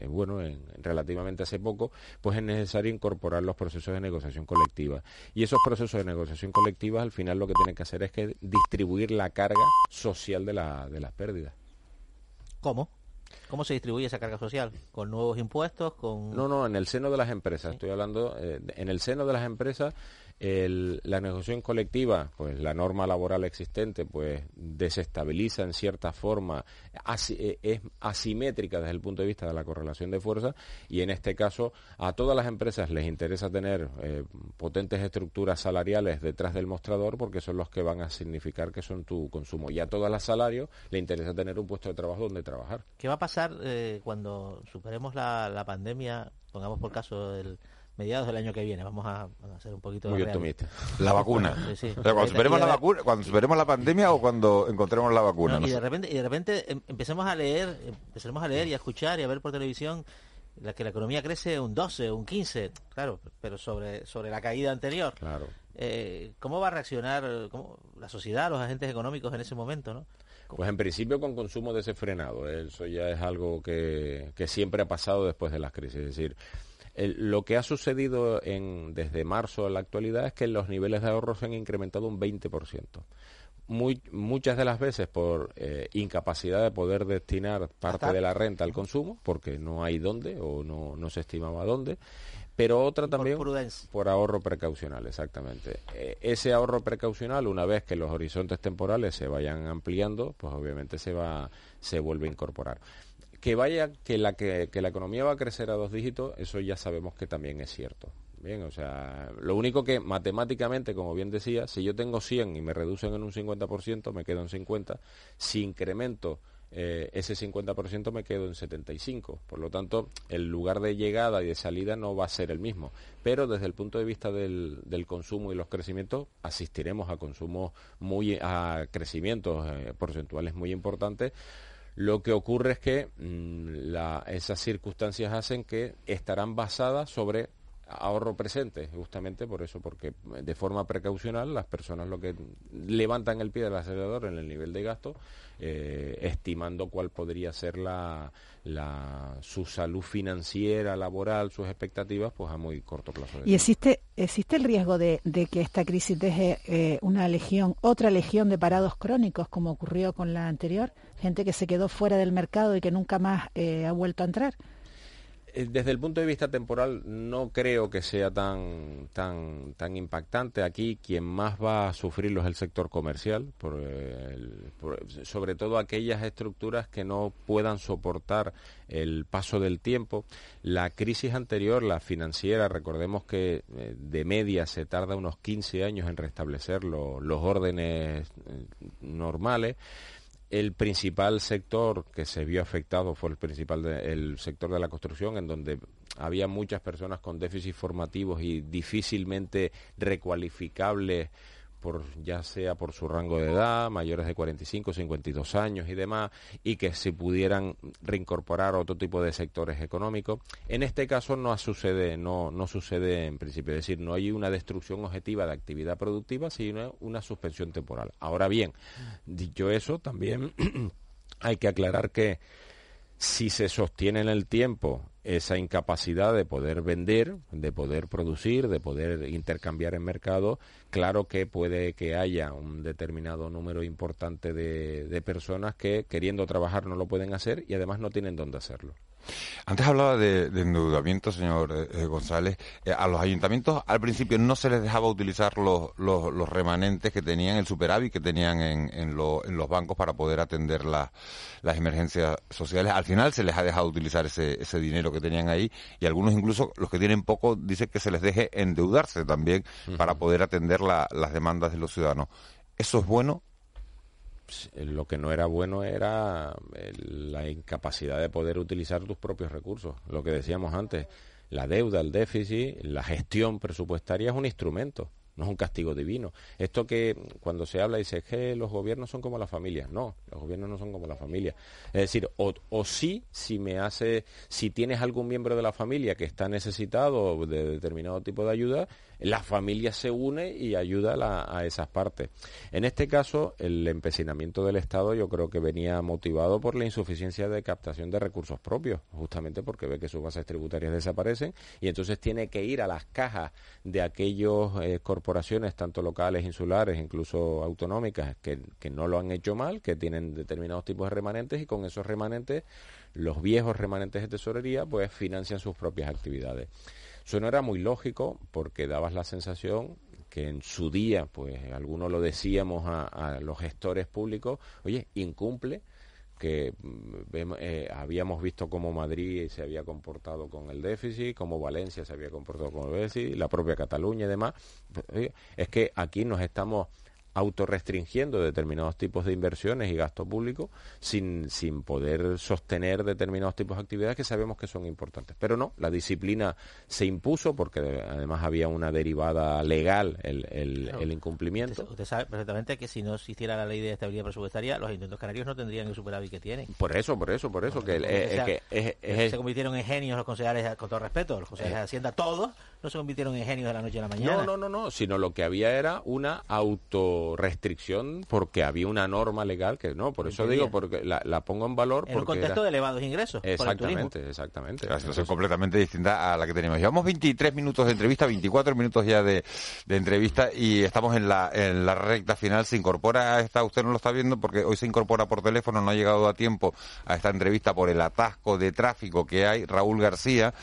L: bueno, en, relativamente hace poco, pues es necesario incorporar los procesos de negociación colectiva. Y esos procesos de negociación colectiva al final lo que tienen que hacer es que distribuir la carga social de, la, de las pérdidas.
N: ¿Cómo? ¿Cómo se distribuye esa carga social? ¿Con nuevos impuestos? con
L: No, no, en el seno de las empresas. Estoy hablando, eh, en el seno de las empresas la negociación colectiva, pues la norma laboral existente, pues desestabiliza en cierta forma, eh, es asimétrica desde el punto de vista de la correlación de fuerza y en este caso a todas las empresas les interesa tener eh, potentes estructuras salariales detrás del mostrador porque son los que van a significar que son tu consumo y a todas las salarios le interesa tener un puesto de trabajo donde trabajar.
N: ¿Qué va a pasar eh, cuando superemos la, la pandemia, pongamos por caso el mediados del año que viene. Vamos a, hacer un poquito
A: Muy optimista. La vacuna. cuando superemos la vacuna, cuando superemos la pandemia o cuando encontremos la vacuna.
N: y de repente, y de repente em, empecemos a leer, empecemos a leer y a escuchar y a ver por televisión la que la economía crece un 12, un 15, claro, pero sobre sobre la caída anterior.
L: Claro.
N: Eh, ¿Cómo va a reaccionar la sociedad, los agentes económicos en ese momento, no?
L: Pues en principio con consumo desenfrenado. Eso ya es algo que, que siempre ha pasado después de las crisis. Es decir, lo que ha sucedido en, desde marzo a la actualidad es que los niveles de ahorro se han incrementado un 20%. Muy, muchas de las veces por eh, incapacidad de poder destinar parte de la renta al consumo, porque no hay dónde o no, no se estimaba dónde, pero otra también por, ahorro precaucional, exactamente. Eh, ese ahorro precaucional, una vez que los horizontes temporales se vayan ampliando, pues obviamente se va se vuelve a incorporar que vaya que la que, la economía va a crecer a dos dígitos eso ya sabemos que también es cierto bien o sea lo único que matemáticamente como bien decía si yo tengo 100 y me reducen en un 50% me quedo en 50 si incremento eh, ese 50% me quedo en 75. Por lo tanto, el lugar de llegada y de salida no va a ser el mismo. Pero desde el punto de vista del, consumo y los crecimientos, asistiremos a consumos muy, a crecimientos eh, porcentuales muy importantes lo que ocurre es que mm, esas circunstancias hacen que estarán basadas sobre ahorro presente, justamente por eso, porque de forma precaucional las personas lo que levantan el pie del acelerador en el nivel de gasto, eh, estimando cuál podría ser la, su salud financiera, laboral, sus expectativas, pues a muy corto plazo.
M: ¿Y existe, existe el riesgo de, que esta crisis deje eh, una legión, otra legión de parados crónicos, como ocurrió con la anterior? Gente que se quedó fuera del mercado y que nunca más eh, ha vuelto a entrar.
L: Eh, desde el punto de vista temporal no creo que sea tan tan tan impactante. Aquí quien más va a sufrirlo es el sector comercial sobre todo aquellas estructuras que no puedan soportar el paso del tiempo. La crisis anterior la financiera recordemos que eh, de media se tarda unos 15 años en restablecer los órdenes eh, normales el principal sector que se vio afectado fue el principal el sector de la construcción, en donde había muchas personas con déficits formativos y difícilmente recualificables por ya sea por su rango de edad, mayores de 45, 52 años y demás, y que se pudieran reincorporar a otro tipo de sectores económicos. En este caso no sucede, no, no sucede en principio, es decir, no hay una destrucción objetiva de actividad productiva, sino una suspensión temporal. Ahora bien, dicho eso, también hay que aclarar que si se sostiene en el tiempo esa incapacidad de poder vender, de poder producir, de poder intercambiar en mercado, claro que puede que haya un determinado número importante de, personas que queriendo trabajar no lo pueden hacer y además no tienen dónde hacerlo.
A: Antes hablaba de, endeudamiento, señor eh, eh, González. Eh, a los ayuntamientos al principio no se les dejaba utilizar los, los, remanentes que tenían, el superávit que tenían en, en, los bancos para poder atender las emergencias sociales. Al final se les ha dejado utilizar ese, ese dinero que tenían ahí y algunos incluso los que tienen poco dicen que se les deje endeudarse también para poder atender las demandas de los ciudadanos. ¿Eso es bueno
L: lo que no era bueno era eh, la incapacidad de poder utilizar tus propios recursos. Lo que decíamos antes, la deuda, el déficit, la gestión presupuestaria es un instrumento, no es un castigo divino. Esto que cuando se habla dice que los gobiernos son como la familia. No, los gobiernos no son como la familia. Es decir, o, o sí, si me hace, si tienes algún miembro de la familia que está necesitado de determinado tipo de ayuda, la familia se une y ayuda a, esas partes. En este caso, el empecinamiento del Estado yo creo que venía motivado por la insuficiencia de captación de recursos propios, justamente porque ve que sus bases tributarias desaparecen y entonces tiene que ir a las cajas de aquellas eh, corporaciones, tanto locales, insulares, incluso autonómicas, que, que no lo han hecho mal, que tienen determinados tipos de remanentes y con esos remanentes los viejos remanentes de tesorería pues financian sus propias actividades. Eso no era muy lógico porque dabas la sensación que en su día, pues algunos lo decíamos a, los gestores públicos, oye, incumple que mm, eh, habíamos visto cómo Madrid se había comportado con el déficit, cómo Valencia se había comportado con el déficit, la propia Cataluña y demás. es que aquí nos estamos autorrestringiendo determinados tipos de inversiones y gasto público sin, sin poder sostener determinados tipos de actividades que sabemos que son importantes. Pero no, la disciplina se impuso porque además había una derivada legal el, el, incumplimiento.
N: Usted, sabe perfectamente que si no existiera la ley de estabilidad presupuestaria, los ayuntamientos canarios no tendrían el superávit que tienen.
L: Por eso, por eso, por eso. que,
N: se convirtieron en genios los concejales, con todo respeto, los concejales de Hacienda, todos no se convirtieron en genios de la noche a la mañana.
L: No, no, no, no, sino lo que había era una autorrestricción porque había una norma legal que no, por eso digo, porque la, pongo en valor.
N: En un contexto de elevados ingresos.
L: Exactamente, exactamente.
A: La situación completamente distinta a la que tenemos. Llevamos 23 minutos de entrevista, 24 minutos ya de, entrevista y estamos en la, en la recta final. Se incorpora a esta, usted no lo está viendo porque hoy se incorpora por teléfono, no ha llegado a tiempo a esta entrevista por el atasco de tráfico que hay, Raúl García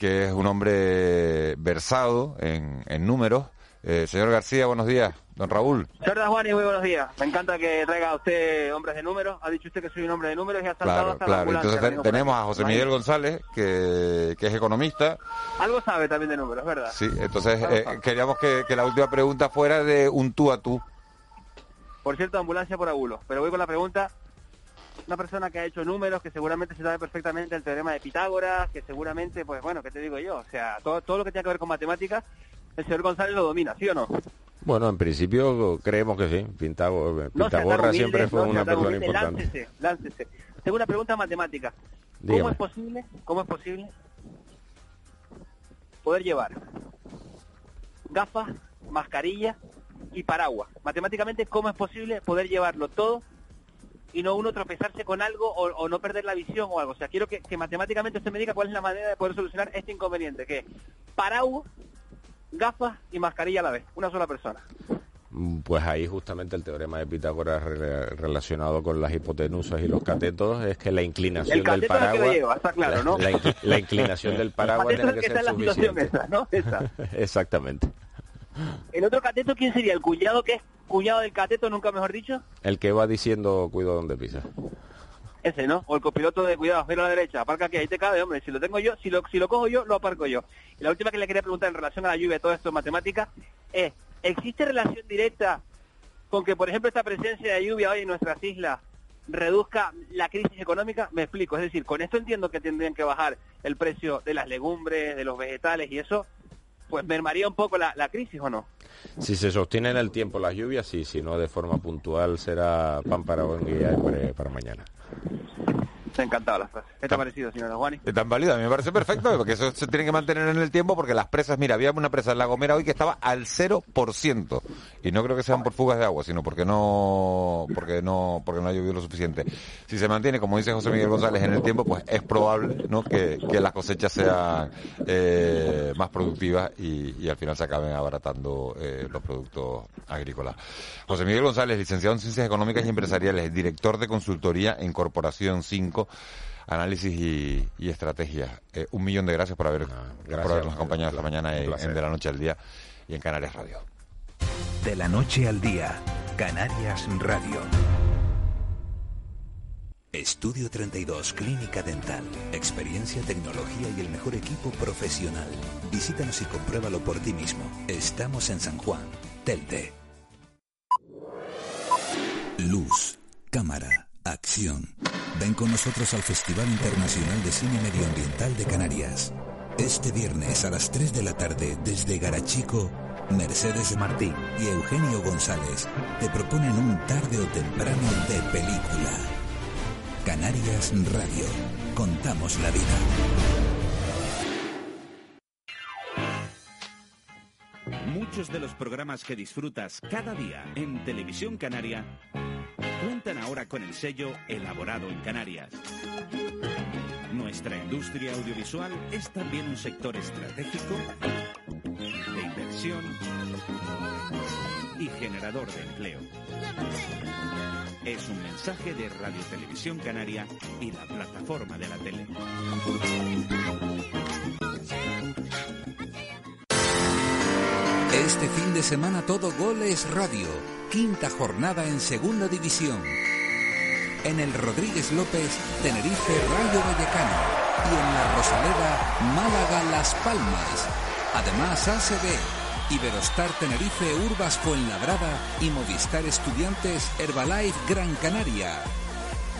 A: que es un hombre versado en, números. Eh, señor García, buenos días. Don Raúl.
O: Señor Juan, y muy buenos días. Me encanta que traiga usted hombres de números. Ha dicho usted que soy un hombre de números y ha saltado
A: claro, claro. Entonces tenemos a José Miguel González, que, es economista.
O: Algo sabe también de números, ¿verdad?
A: Sí, entonces eh, queríamos que, que, la última pregunta fuera de un tú a tú.
O: Por cierto, ambulancia por abulo. Pero voy con la pregunta una persona que ha hecho números, que seguramente se sabe perfectamente el teorema de Pitágoras, que seguramente, pues bueno, ¿qué te digo yo? O sea, todo, todo lo que tiene que ver con matemáticas, el señor González lo domina, ¿sí o no?
L: Bueno, en principio creemos que sí. Pitágoras siempre fue una persona importante.
O: Láncese, láncese. Tengo una pregunta matemática. ¿Cómo es posible, cómo es posible poder llevar gafas, mascarilla y paraguas? Matemáticamente, ¿cómo es posible poder llevarlo todo y no uno tropezarse con algo o, no perder la visión o algo. O sea, quiero que, matemáticamente usted me diga cuál es la manera de poder solucionar este inconveniente, que es paraguas, gafas y mascarilla a la vez, una sola persona.
L: Mm, pues ahí justamente el teorema de Pitágoras relacionado con las hipotenusas y los catetos es que la inclinación del paraguas, la, inclinación del paraguas tiene que, ser suficiente. ¿no? Exactamente.
O: El otro cateto, ¿quién sería? ¿El cuñado que es cuñado del cateto, nunca mejor dicho?
L: El que va diciendo cuidado donde pisa.
O: Ese, ¿no? O el copiloto de cuidado, pero a la derecha, aparca aquí, ahí te cabe, hombre. Si lo tengo yo, si lo, si lo cojo yo, lo aparco yo. Y la última que le quería preguntar en relación a la lluvia, todo esto en matemática, es, ¿existe relación directa con que, por ejemplo, esta presencia de lluvia hoy en nuestras islas reduzca la crisis económica? Me explico, es decir, con esto entiendo que tendrían que bajar el precio de las legumbres, de los vegetales y eso, pues mermaría un poco la, la crisis, ¿o no?
L: Si se sostiene en el tiempo las lluvias, sí, si no de forma puntual será pan para hoy y para mañana.
O: Me ha encantado la frase. ¿Qué te ha parecido, señora Juani?
A: Es tan válido, a mí me parece perfecto, porque eso se tiene que mantener en el tiempo, porque las presas, mira, había una presa en La Gomera hoy que estaba al 0%, y no creo que sean por fugas de agua, sino porque no, porque no, porque no ha llovido lo suficiente. Si se mantiene, como dice José Miguel González, en el tiempo, pues es probable, ¿no?, que, que las cosechas sean eh, más productivas y, y al final se acaben abaratando eh, los productos agrícolas. José Miguel González, licenciado en Ciencias Económicas y Empresariales, director de consultoría en Corporación 5, análisis y, y estrategias. Eh, un millón de gracias por, haber, por habernos acompañado esta mañana en, en De la Noche al Día y en Canarias Radio.
B: De la noche al día, Canarias Radio. Estudio 32, Clínica Dental. Experiencia, tecnología y el mejor equipo profesional. Visítanos y compruébalo por ti mismo. Estamos en San Juan, Telde. Luz, cámara, acción. Ven con nosotros al Festival Internacional de Cine Medioambiental de Canarias. Este viernes a las 3 de la tarde desde Garachico, Mercedes Martín y Eugenio González te proponen un tarde o temprano de película. Canarias Radio. Contamos la vida.
P: Muchos de los programas que disfrutas cada día en Televisión Canaria cuentan ahora con el sello Elaborado en Canarias. Nuestra industria audiovisual es también un sector estratégico de inversión y generador de empleo. Es un mensaje de Radio Televisión Canaria y la plataforma de la tele.
B: Este fin de semana todo goles radio. Quinta jornada en segunda división. En el Rodríguez López, Tenerife Rayo Vallecano. Y en la Rosaleda, Málaga Las Palmas. Además ACB, Iberostar Tenerife Urbas Fuenlabrada y Movistar Estudiantes Herbalife Gran Canaria.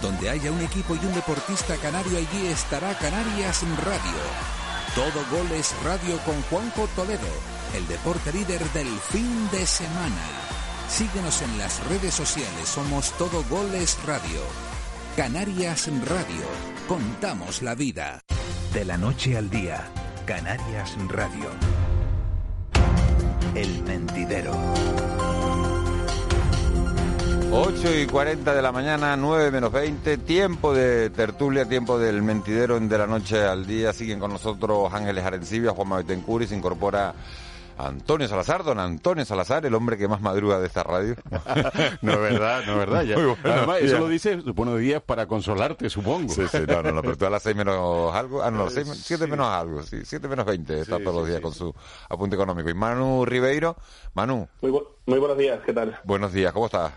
B: Donde haya un equipo y un deportista canario allí estará Canarias Radio. Todo goles radio con Juanjo Toledo, el deporte líder del fin de semana. Síguenos en las redes sociales, somos Todo Goles Radio. Canarias Radio, contamos la vida. De la noche al día, Canarias Radio. El mentidero.
A: 8 y 40 de la mañana, 9 menos 20, tiempo de tertulia, tiempo del mentidero en de la noche al día. Siguen con nosotros Ángeles Arencibia, Juan Mabetencuri, se incorpora Antonio Salazar, don Antonio Salazar, el hombre que más madruga de esta radio.
Q: no es verdad, no es verdad. Ya.
A: Muy bueno,
Q: Además,
A: ya.
Q: eso lo dice buenos días para consolarte, supongo.
A: Sí, sí, no, no, no, pero tú a las 6 menos algo, ah, no, a las 7 menos algo, sí, 7 menos 20, está todos los días con su apunte económico. Y Manu Ribeiro, Manu,
R: Muy, bu- muy buenos días, ¿qué tal?
A: buenos días, ¿cómo estás?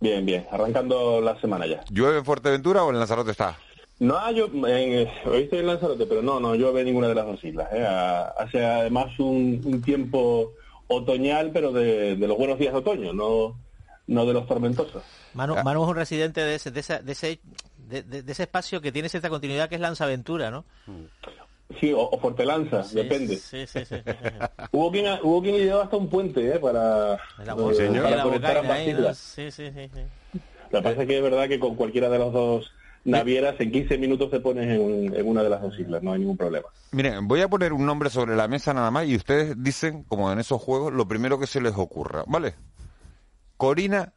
R: Bien, bien, arrancando la semana ya.
A: ¿Llueve en Fuerteventura o en Lanzarote está?
R: No, ah, yo en, hoy estoy en Lanzarote, pero no, no llueve en ninguna de las dos islas. ¿eh? Ah, Hace además un, un tiempo otoñal, pero de, de los buenos días de otoño, no, no de los tormentosos.
N: Manu, Manu es un residente de ese, de ese, de ese, de- de- ese espacio que tiene cierta continuidad que es Lanzaventura, ¿no?
R: Sí, o, o Fortelanza,
N: Sí,
R: depende.
N: Sí, sí, sí.
R: Hubo quien, hubo quien llevó hasta un puente ¿eh? para,
N: La
R: eh, para
N: la
R: conectar islas.
N: Sí, sí, sí, sí.
R: Lo que pasa es que es verdad que con cualquiera de las dos navieras en 15 minutos te pones en, en una de las dos islas, no hay ningún problema.
A: Miren, voy a poner un nombre sobre la mesa nada más y ustedes dicen, como en esos juegos, lo primero que se les ocurra, ¿vale? Corina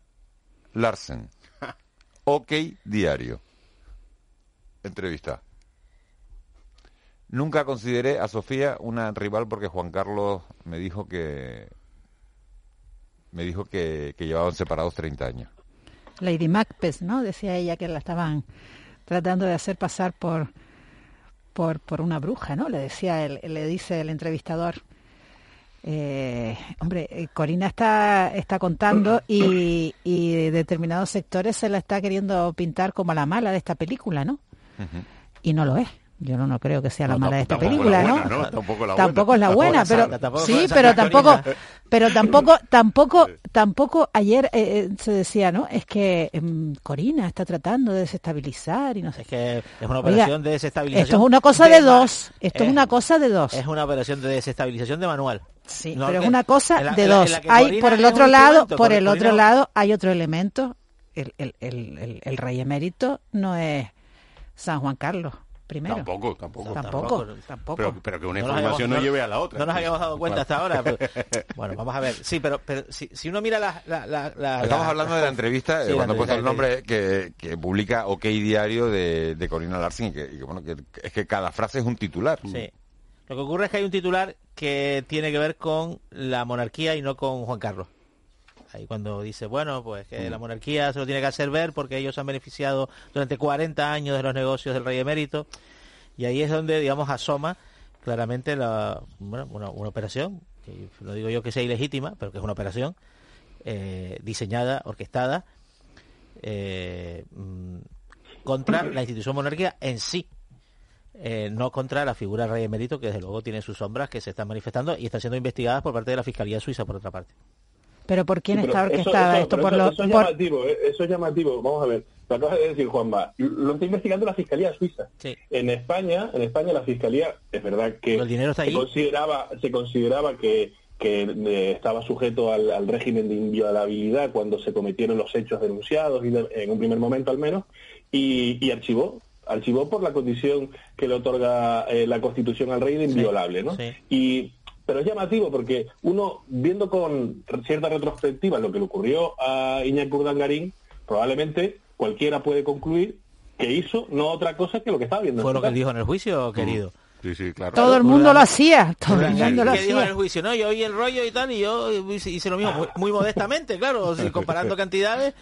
A: Larsen. Ok Diario. Entrevista. Nunca consideré a Sofía una rival porque Juan Carlos me dijo que me dijo que, que llevaban separados 30 años.
M: Lady Macbeth, ¿no? Decía ella que la estaban tratando de hacer pasar por por, por una bruja, ¿no? Le decía, el, le dice el entrevistador. Eh, hombre, eh, Corina está, está contando y, y determinados sectores se la está queriendo pintar como la mala de esta película, ¿no? Y no lo es. Yo no, no creo que sea la
Q: No,
M: mala de esta película,
Q: la
M: ¿no?
Q: buena, ¿no? Tampoco la
M: Tampoco es la
N: buena.
M: buena, pero
N: Tampoco
M: sí,
N: es
M: pero tampoco, pero tampoco, tampoco, tampoco ayer eh, eh, se decía, ¿no? Es que em, Corina está tratando de desestabilizar y no sé.
N: Es que es una
M: Oiga,
N: operación de desestabilización.
M: Esto es una cosa de dos. Esto es
N: eh,
M: una cosa de dos.
N: Es una operación de desestabilización de manual.
M: Sí,
N: No,
M: pero es una cosa
N: la-
M: de
N: la-
M: dos.
N: la
M: hay por el otro lado, por el otro
N: Corina-
M: lado hay otro elemento. El, el, el, el, el rey emérito no es San Juan Carlos primero.
Q: Tampoco, tampoco.
M: Tampoco, tampoco.
Q: Pero, pero que una
N: No
Q: información no, lleve a la otra.
N: No nos habíamos dado cuenta hasta ahora. pero- bueno, vamos a ver. Sí, pero, pero si, si uno mira la... la, la- la-
A: Estamos
N: la-
A: hablando de la entrevista, eh,
N: Sí,
A: cuando he puesto el nombre que, que publica OK Diario de, de Corina Larsen, que, y que, bueno, que es que cada frase es un titular.
N: Sí. Lo que ocurre es que hay un titular que tiene que ver con la monarquía y no con Juan Carlos. Ahí cuando dice, bueno, pues que la monarquía se lo tiene que hacer ver porque ellos han beneficiado durante 40 años de los negocios del rey emérito. Y ahí es donde, digamos, asoma claramente la, bueno, una, una operación, que no digo yo que sea ilegítima, pero que es una operación eh, diseñada, orquestada, eh, mm, contra la institución monarquía en sí. Eh, no contra la figura del rey emérito, que desde luego tiene sus sombras que se están manifestando y están siendo investigadas por parte de la Fiscalía Suiza, por otra parte.
M: Pero ¿por quién
R: Sí,
M: está
R: pero eso-
M: orquestada
R: eso-
M: esto? Por
R: eso,
M: lo-
R: eso es
M: por-
R: llamativo, eh, eso es llamativo. Vamos a ver, lo acabas de decir, Juanma. Lo está investigando la Fiscalía Suiza. En España, en España la Fiscalía, es verdad que
N: el dinero está
R: se
N: ahí.
R: consideraba, se consideraba que, que eh, estaba sujeto al, al régimen de inviolabilidad cuando se cometieron los hechos denunciados, y de- en un primer momento al menos, y, y archivó archivó por la condición que le otorga eh, la Constitución al rey de inviolable, ¿no?
N: sí.
R: Y pero es llamativo porque uno viendo con cierta retrospectiva lo que le ocurrió a Iñaki Urdangarín, probablemente cualquiera puede concluir que hizo no otra cosa que lo que estaba viendo. en
N: ¿Fue lo que dijo en el juicio, querido?
Q: Sí, sí, claro.
M: todo el mundo lo hacía, todo el mundo lo
N: ¿Qué dijo en el
M: hacía.
N: juicio? No, yo oí el rollo y tal, y yo hice lo mismo, muy, muy modestamente, claro, comparando cantidades,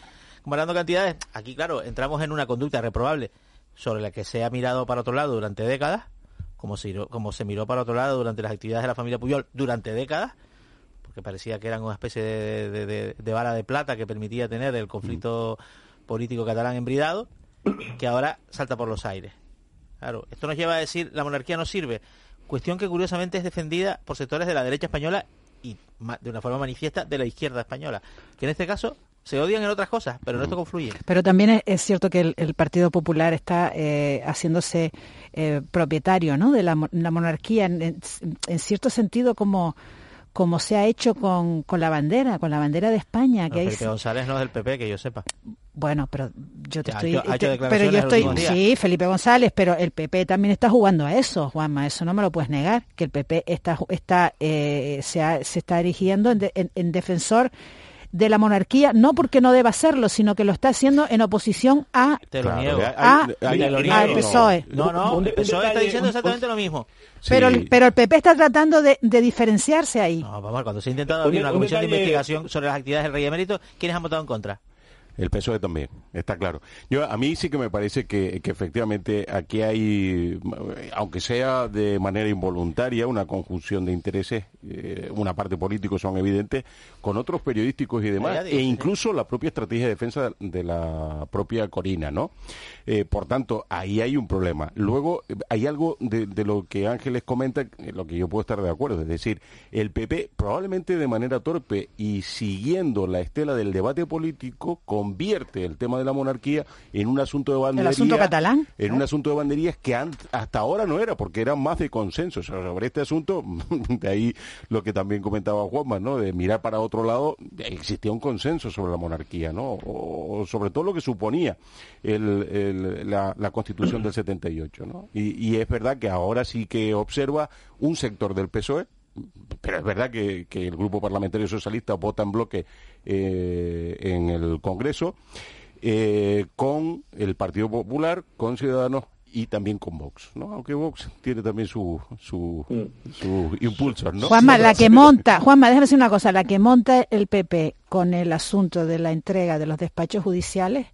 N: comparando cantidades. Aquí, claro, entramos en una conducta reprobable sobre la que se ha mirado para otro lado durante décadas, como se, como se miró para otro lado durante las actividades de la familia Puyol durante décadas, porque parecía que eran una especie de, de, de- de vara de plata que permitía tener el conflicto político catalán embridado, que ahora salta por los aires. Claro, esto nos lleva a decir la monarquía no sirve. Cuestión que curiosamente es defendida por sectores de la derecha española y de una forma manifiesta de la izquierda española, que en este caso se odian en otras cosas, pero en esto confluyen.
M: Pero también es, es cierto que el, el Partido Popular está eh, haciéndose eh, propietario ¿no? de la, la monarquía, en, en- cierto sentido como, como se ha hecho con, con la bandera, con la bandera de España.
N: No,
M: que hay-
N: Felipe González no es del PP, que yo sepa.
M: Bueno, pero yo te estoy...
N: ha hecho
M: te- pero yo estoy... Sí, Felipe González, pero el PP también está jugando a eso, Juanma, eso no me lo puedes negar, que el PP está, está, eh, se, ha- se está erigiendo en, de- en- en defensor de la monarquía, no porque no deba hacerlo, sino que lo está haciendo en oposición a,
N: Te lo niego.
M: a, al
N: niego.
M: PSOE.
N: No, no, el PSOE está diciendo exactamente lo mismo.
M: Pero, el- pero el PP está tratando de, de diferenciarse ahí.
N: No, vamos, cuando se ha intentado abrir una
Q: un
N: comisión de investigación sobre las actividades del rey emérito, ¿quiénes han votado en contra?
Q: El PSOE también, está claro. Yo A mí sí que me parece que, que efectivamente aquí hay, aunque sea de manera involuntaria, una conjunción de intereses, eh, una parte político son evidentes, con otros periodísticos y demás, e incluso la propia estrategia de defensa de la propia Corina, ¿no? Eh, por tanto, ahí hay un problema. Luego, hay algo de, de lo que Ángeles comenta, en lo que yo puedo estar de acuerdo, es decir, el PP probablemente de manera torpe y siguiendo la estela del debate político, convierte el tema de la monarquía en un asunto de bandería.
M: asunto catalán,
Q: En un asunto de banderías que hasta ahora no era, porque era más de consenso sobre este asunto. De ahí lo que también comentaba Juanma, ¿no? De mirar para otro lado, existía un consenso sobre la monarquía, ¿no? O, o sobre todo lo que suponía el- el- la, la Constitución del 78, ¿no? Y, y es verdad que ahora sí que observa un sector del PSOE, pero es verdad que, que el Grupo Parlamentario Socialista vota en bloque eh, en el Congreso eh, con el Partido Popular, con Ciudadanos y también con Vox, ¿no? Aunque Vox tiene también su, su, su impulsos, ¿no?
M: Juanma, la que monta, Juanma, déjame decir una cosa, la que monta el PP con el asunto de la entrega de los despachos judiciales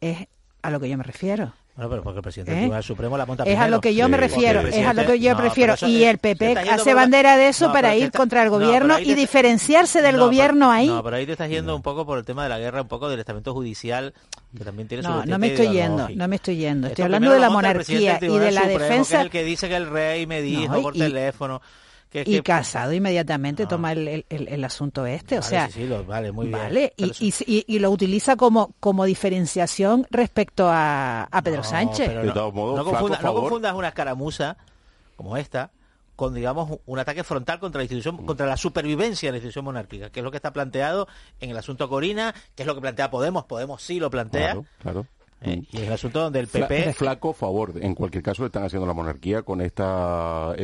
M: es a lo que yo me refiero.
N: Bueno, pero porque el presidente del
M: ¿Eh?
N: Tribunal Supremo la monta
M: Es a lo que yo me refiero, es a lo que yo
N: No,
M: prefiero.
N: eso
M: Y el PP hace bandera de eso
N: No,
M: para ir
N: está-
M: contra el
N: no,
M: gobierno y diferenciarse del
N: No,
M: gobierno
N: pero-
M: ahí.
N: No, pero ahí te estás yendo un poco por el tema de la guerra, un poco del estamento judicial, que también tiene su
M: No, no me estoy yendo, no me estoy yendo. Estoy
N: Esto
M: hablando de la monarquía
N: del
M: y de la
N: Supremo, que es
M: defensa.
N: el que dice que el rey me dijo
M: No,
N: por
M: y-
N: teléfono. Que,
M: Y
N: que-
M: Casado inmediatamente toma el, el- el- el asunto este, o
N: Vale,
M: sea,
N: sí, sí, lo- vale, muy bien.
M: vale, y, y, y- y lo utiliza como, como diferenciación respecto a, a Pedro
N: No,
M: Sánchez.
N: pero no, no confunda- no confundas una escaramuza como esta con digamos un ataque frontal contra la institución contra la supervivencia de la institución monárquica que es lo que está planteado en el asunto Corina que es lo que plantea Podemos Podemos sí lo plantea
Q: Claro, claro.
N: Eh, y es el asunto donde el
Q: Fla-
N: PP
Q: flaco favor, en cualquier caso están haciendo la monarquía con este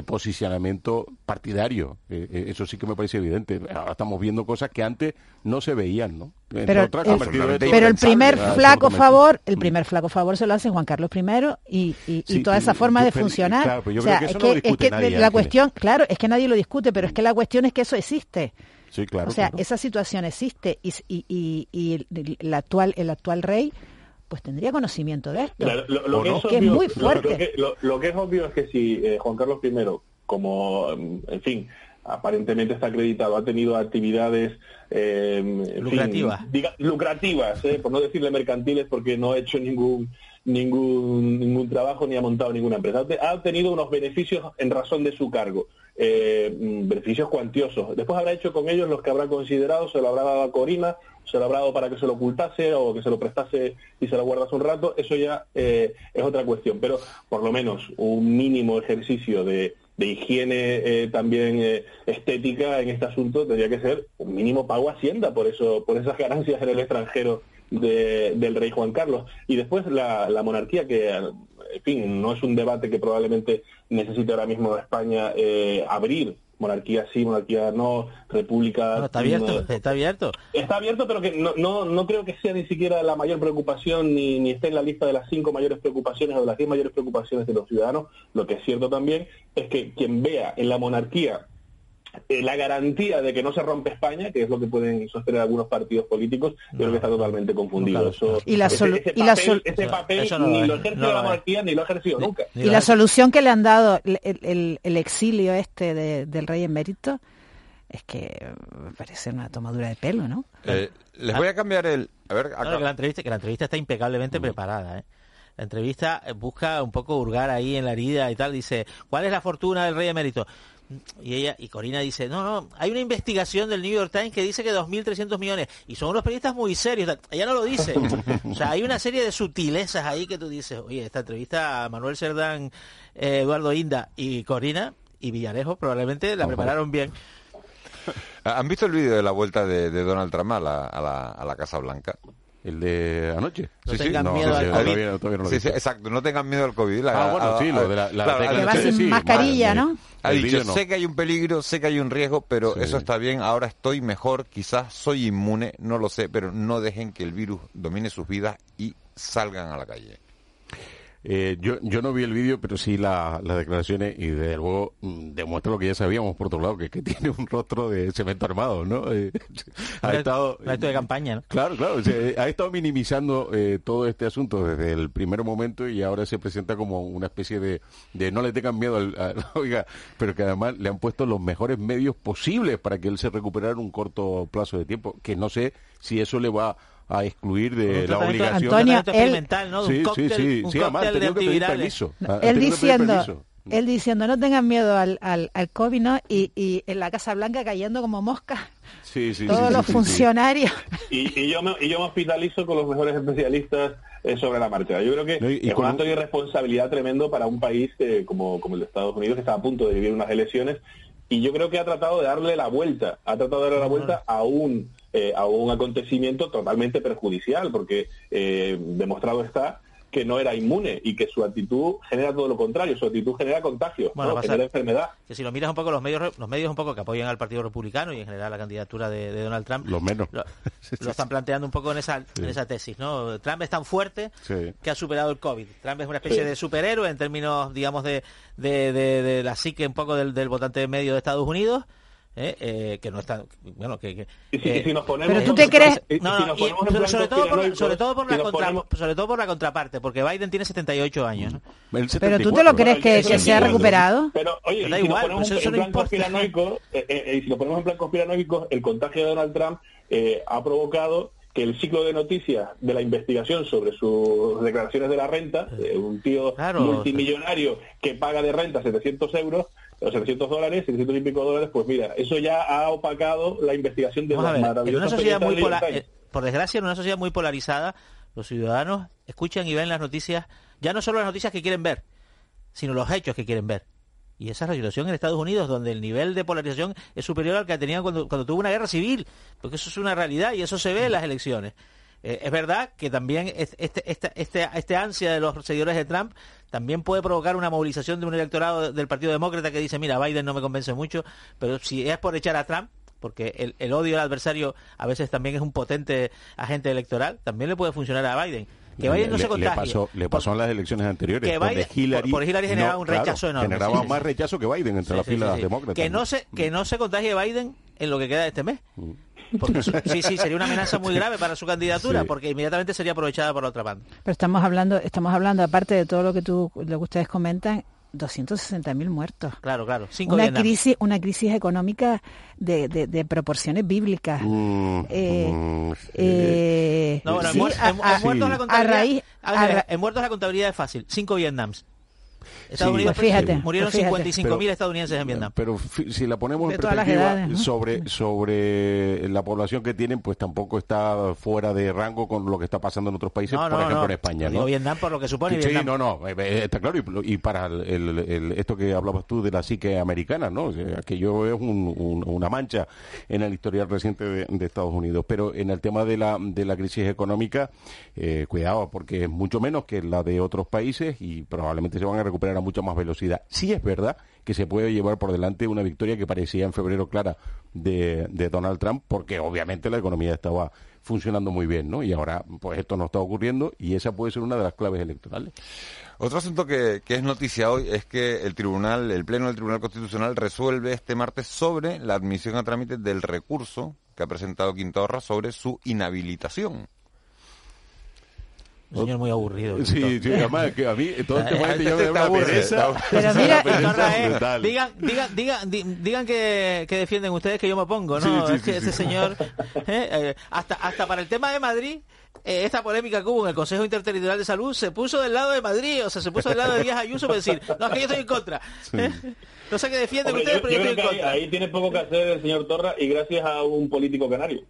Q: posicionamiento partidario. Eh, eh, eso sí que me parece evidente. Ahora estamos viendo cosas que antes no se veían, ¿no?
M: Pero,
Q: otras,
M: el,
Q: de esto-
M: pero el primer
Q: Ah,
M: flaco favor, el primer flaco favor se lo hace Juan Carlos I y, y- y
Q: Sí,
M: toda esa forma
Q: yo
M: de
Q: creo-
M: funcionar.
Q: claro, pero yo
M: o
Q: creo
M: sea,
Q: que
M: es
Q: eso
M: que,
Q: no lo
M: es que
Q: nadie,
M: la
Q: Ángeles.
M: cuestión, claro, es que nadie lo discute, pero es que la cuestión es que eso existe.
Q: Sí, claro.
M: o sea,
Q: claro.
M: esa situación existe y, y, y- y el, el actual el actual rey pues tendría conocimiento de esto.
R: Claro, lo, lo
M: ¿O
R: que
M: no?
R: es
M: que es
R: obvio-
M: muy
R: lo-
M: fuerte.
R: Lo, que, lo- lo que es obvio es que si eh, Juan Carlos I, como, mm, en fin, aparentemente está acreditado, ha tenido actividades eh, fin,
N: Lucrativas.
R: diga- lucrativas, eh, por no decirle mercantiles, porque no ha hecho ningún ningún ningún trabajo ni ha montado ninguna empresa. Ha obtenido unos beneficios en razón de su cargo, eh, mm, beneficios cuantiosos. Después habrá hecho con ellos los que habrá considerado, se lo habrá dado a Corina, se lo habrá dado para que se lo ocultase o que se lo prestase y se lo guardase un rato, eso ya eh, es otra cuestión. Pero por lo menos un mínimo ejercicio de, de higiene eh, también eh, estética en este asunto tendría que ser un mínimo pago a Hacienda por eso, por esas ganancias en el extranjero de- del rey Juan Carlos. Y después la, la monarquía, que en fin, no es un debate que probablemente necesite ahora mismo España abrir. Monarquía sí, monarquía no, república...
N: No, está abierto
R: no.
N: está abierto
R: Está abierto, pero que no, no, no creo que sea ni siquiera la mayor preocupación ni, ni esté en la lista de las cinco mayores preocupaciones o de las diez mayores preocupaciones de los ciudadanos. Lo que es cierto también es que quien vea en la monarquía eh, la garantía de que no se rompe España, que es lo que pueden sostener algunos partidos políticos, yo creo que está totalmente confundido. Eso-
M: Y la
R: ese-
M: solu-
R: ese
M: y la
R: papel-
M: sol-
R: ese papel
N: no
R: ni
N: lo
R: ejerce
N: no
R: la monarquía ni lo ha ejercido nunca.
M: Y la solución que le han dado el, el- el exilio este de- del rey emérito es que me parece una tomadura de pelo, ¿no?
A: Eh, les voy a cambiar el... A ver,
N: No,
A: acá-
N: no, que la entrevista que la entrevista está impecablemente preparada ¿eh? la entrevista eh, busca un poco hurgar ahí en la herida y tal dice ¿cuál es la fortuna del rey emérito? Y ella y Corina dice no no hay una investigación del New York Times que dice que 2.300 millones y son unos periodistas muy serios ella no lo dice. O sea hay una serie de sutilezas ahí que tú dices oye esta entrevista a Manuel Cerdán eh, Eduardo Inda y Corina y Villarejo probablemente la prepararon bien
A: ¿Han visto el vídeo de la vuelta de, de Donald Trump a la, a la, a la Casa Blanca?
Q: ¿El de anoche?
N: No
A: Sí, sí,
N: tengan
A: no,
N: miedo
A: no,
N: al
A: sí,
N: COVID.
Q: todavía- todavía no
A: Sí, sí, exacto, no tengan miedo al COVID. La-
Q: Ah, bueno, sí, lo de la- la
A: claro,
Q: declaración
M: Que va sin
Q: sí,
M: mascarilla, ¿no?
A: Ha dicho, sé que hay un peligro, sé que hay un riesgo, pero
Q: Sí.
A: eso está bien, ahora estoy mejor, quizás soy inmune, no lo sé, pero no dejen que el virus domine sus vidas y salgan a la calle.
Q: Eh, yo, yo no vi el vídeo, pero sí la- las declaraciones y desde luego mm, demuestra lo que ya sabíamos por otro lado, que, que tiene un rostro de cemento armado, ¿no? Eh, ha estado...
N: de campaña ¿no?
Q: Claro, claro, o sea, ha estado minimizando eh, todo este asunto desde el primer momento y ahora se presenta como una especie de, de no le tengan miedo al, al- oiga, pero que además le han puesto los mejores medios posibles para que él se recuperara en un corto plazo de tiempo, que no sé si eso le va a excluir de la obligación.
M: Antonio,
N: experimental, ¿no? De
Q: Sí, sí, además, que pedir permiso.
M: Él diciendo, él diciendo, no tengan miedo al, al, al COVID, ¿no? Y, y en la Casa Blanca cayendo como moscas
Q: Sí, sí,
M: todos
Q: sí,
M: los
Q: sí, sí, sí.
M: funcionarios.
R: Y, y yo me, y yo me hospitalizo con los mejores especialistas eh, sobre la marcha. Yo creo que
Q: No, y- y
R: es
Q: con
R: un
Q: un-
R: acto de irresponsabilidad tremendo para un país eh, como, como el de Estados Unidos, que está a punto de vivir unas elecciones, y yo creo que ha tratado de darle la vuelta, ha tratado de darle la vuelta a un, eh, a un acontecimiento totalmente perjudicial, porque eh, demostrado está que no era inmune y que su actitud genera todo lo contrario, su actitud genera contagio,
N: Bueno,
R: genera enfermedad.
N: que si lo miras un poco los medios los medios un poco que apoyan al Partido Republicano y en general la candidatura de, de Donald Trump
Q: Los menos.
N: lo, lo están planteando un poco en esa en esa tesis no Trump es tan fuerte
Q: Sí.
N: que ha superado el COVID Trump es una especie
R: Sí.
N: de superhéroe en términos digamos de de, de- de la psique un poco del, del votante medio de Estados Unidos ¿eh? Eh, que no está bueno que, que
R: Y si-
N: eh,
R: si nos ponemos-
M: Pero tú te crees-
N: no,
R: si
N: y sobre, todo por, sobre todo por
R: si
N: la contra-
R: ponemos-
N: sobre todo por la contraparte porque Biden tiene 78 años ¿no?
M: Pero tú te lo crees que, que se ha recuperado.
R: Pero, oye,
N: Pero da
R: si
N: igual,
R: ponemos
N: pues eso
R: en
N: no
R: plan
N: importa.
R: conspiranoico, eh, eh, eh, si nos ponemos en plan conspiranoico, el contagio de Donald Trump eh, ha provocado que el ciclo de noticias de la investigación sobre sus declaraciones de la renta, de un tío
N: Claro.
R: multimillonario que paga de renta 700 euros, o 700 dólares, 700 y pico dólares, pues mira, eso ya ha opacado la investigación de
N: Vamos
R: las
N: ver, en una sociedad muy pola- eh, por desgracia, en una sociedad muy polarizada, los ciudadanos escuchan y ven las noticias, ya no solo las noticias que quieren ver, sino los hechos que quieren ver. Y esa es la situación en Estados Unidos, donde el nivel de polarización es superior al que tenían cuando, cuando tuvo una guerra civil, porque eso es una realidad y eso se ve en las elecciones. Eh, es verdad que también es- este, este, este, este ansia de los seguidores de Trump también puede provocar una movilización de un electorado del Partido Demócrata que dice, mira, Biden no me convence mucho, pero si es por echar a Trump, porque el, el odio al adversario a veces también es un potente agente electoral, también le puede funcionar a Biden. Que Biden no
Q: le,
N: se
Q: le
N: contagie.
Q: pasó, le pasó en las elecciones anteriores.
N: que Biden-
Q: Hillary,
N: por- por Hillary generaba un
Q: claro,
N: rechazo enorme,
Q: Generaba
N: sí,
Q: más
N: sí.
Q: rechazo que Biden entre
N: Sí,
Q: las filas demócratas.
N: Que no se que no se contagie Biden en lo que queda de este mes. Porque sí, sí, sería una amenaza muy grave para su candidatura,
M: Sí.
N: porque inmediatamente sería aprovechada por la otra banda.
M: Pero estamos hablando, estamos hablando aparte de todo lo que tú, lo que ustedes comentan, 260.000 muertos.
N: Claro, claro. Cinco
M: Una crisis, una crisis económica de, de, de proporciones bíblicas. Eh, eh,
N: No, bueno, en,
M: sí,
N: muer-
M: a-
N: en- en
M: a-
N: muertos la
M: a
N: contabilidad,
M: raíz-
N: a ver,
M: a ra-
N: en muertos la contabilidad es fácil. Cinco Vietnams. Estados
Q: Sí,
N: Unidos
M: Pues fíjate,
N: murieron
M: pues fíjate.
N: 55.000
Q: Pero-
N: estadounidenses en Vietnam.
Q: Pero si la ponemos
M: De
Q: en perspectiva
M: edades, ¿no?
Q: sobre, sobre la población que tienen, pues tampoco está fuera de rango con lo que está pasando en otros países,
N: No,
Q: por
N: no,
Q: ejemplo en España.
N: Digo
Q: ¿no?
N: Vietnam por lo que supone
Q: Sí,
N: Vietnam.
Q: no, no, eh, eh, está claro. Y, y para el, el- el- esto que hablabas tú de la psique americana, ¿no? Aquello es un- un- una mancha en el historial reciente de, de Estados Unidos. Pero en el tema de la, de la crisis económica, eh, cuidado, porque es mucho menos que la de otros países y probablemente se van a recuperar mucha más velocidad. Sí es verdad que se puede llevar por delante una victoria que parecía en febrero clara de, Donald Trump, porque obviamente la economía estaba funcionando muy bien, ¿no? Y ahora, pues esto no está ocurriendo y esa puede ser una de las claves electorales.
A: Otro asunto que, que es noticia hoy es que el tribunal, el pleno del Tribunal Constitucional resuelve este martes sobre la admisión a trámite del recurso que ha presentado Quintorra sobre su inhabilitación.
N: Un señor muy aburrido.
Q: Sí, sí, además que a mí todo el tema este ya
N: este
Q: me da una pereza.
N: Pero mira,
Q: pereza
N: digan, digan, digan, di- digan que, que defienden ustedes que yo me pongo, ¿no?
Q: Sí, sí,
N: es que
Q: sí,
N: ese
Q: sí.
N: señor, eh, eh, hasta, hasta para el tema de Madrid, eh, esta polémica que hubo en el Consejo Interterritorial de Salud se puso del lado de Madrid, o sea, se puso del lado de Díaz Ayuso para decir, no, es que yo estoy en contra. ¿eh? No sé qué defienden
R: Hombre,
N: ustedes,
R: yo,
N: pero yo,
R: yo
N: estoy en
R: ahí, ahí tiene poco que hacer el señor Torra y gracias a un político canario,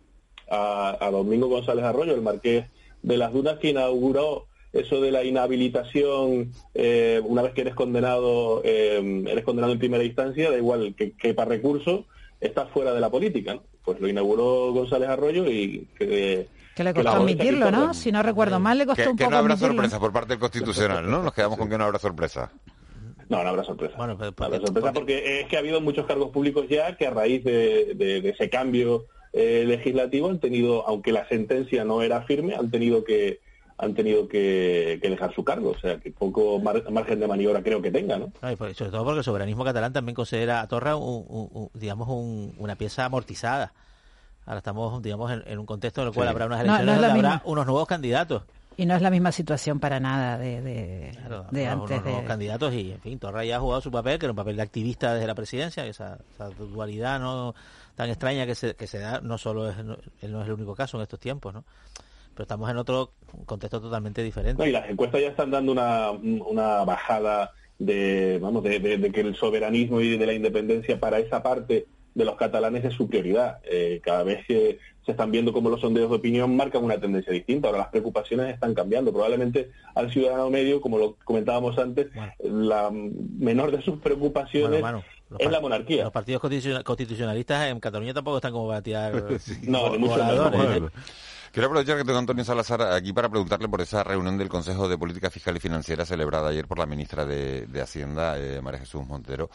R: a, a Domingo González Arroyo, el marqués de las Dunas, que inauguró eso de la inhabilitación eh, una vez que eres condenado, eh, eres condenado en primera instancia, da igual que, que para recurso, estás fuera de la política. ¿no? Pues lo inauguró González Arroyo y que,
M: Que le
R: que
M: costó admitirlo. ¿no? Si no recuerdo mal, le costó
A: Que,
M: un
A: que
M: poco
A: no habrá
M: admitirlo.
A: sorpresa por parte del Constitucional, ¿no? Nos quedamos con que no habrá sorpresa.
R: No, no habrá sorpresa.
N: Bueno, pero
R: No habrá sorpresa porque es que ha habido muchos cargos públicos ya que a raíz de, de- de ese cambio eh, legislativo han tenido, aunque la sentencia no era firme, han tenido que han tenido que, que dejar su cargo, o sea que poco mar- margen de maniobra creo que tenga, ¿no?
N: Por- sobre todo porque el soberanismo catalán también considera a Torra un- un- un- digamos un- una pieza amortizada. Ahora estamos digamos en, en un contexto en el cual
M: Sí.
N: habrá unas
M: No, no
N: elecciones donde habrá
M: misma.
N: unos nuevos candidatos.
M: Y no es la misma situación para nada de, de, de
N: unos
M: antes
N: nuevos
M: de...
N: candidatos y en fin Torra ya ha jugado su papel que era un papel de activista desde la presidencia esa, esa dualidad no tan extraña que se, que se da no solo es no, es el único caso en estos tiempos no pero estamos en otro contexto totalmente diferente
R: No, y las encuestas ya están dando una, una bajada de, vamos, de, de- de que el soberanismo y de la independencia para esa parte de los catalanes es su prioridad. Eh, cada vez que se están viendo cómo los sondeos de opinión marcan una tendencia distinta. Ahora las preocupaciones están cambiando. Probablemente al ciudadano medio, como lo comentábamos antes, la menor de sus preocupaciones
N: Bueno, los
R: es la monarquía.
N: los partidos constitucion- constitucionalistas en Cataluña tampoco están como para tirar
R: No, ni mucho menos.
N: voladores.
A: Quiero aprovechar que tengo a Antonio Salazar aquí para preguntarle por esa reunión del Consejo de Política Fiscal y Financiera celebrada ayer por la ministra de, de Hacienda, eh, María Jesús Montero,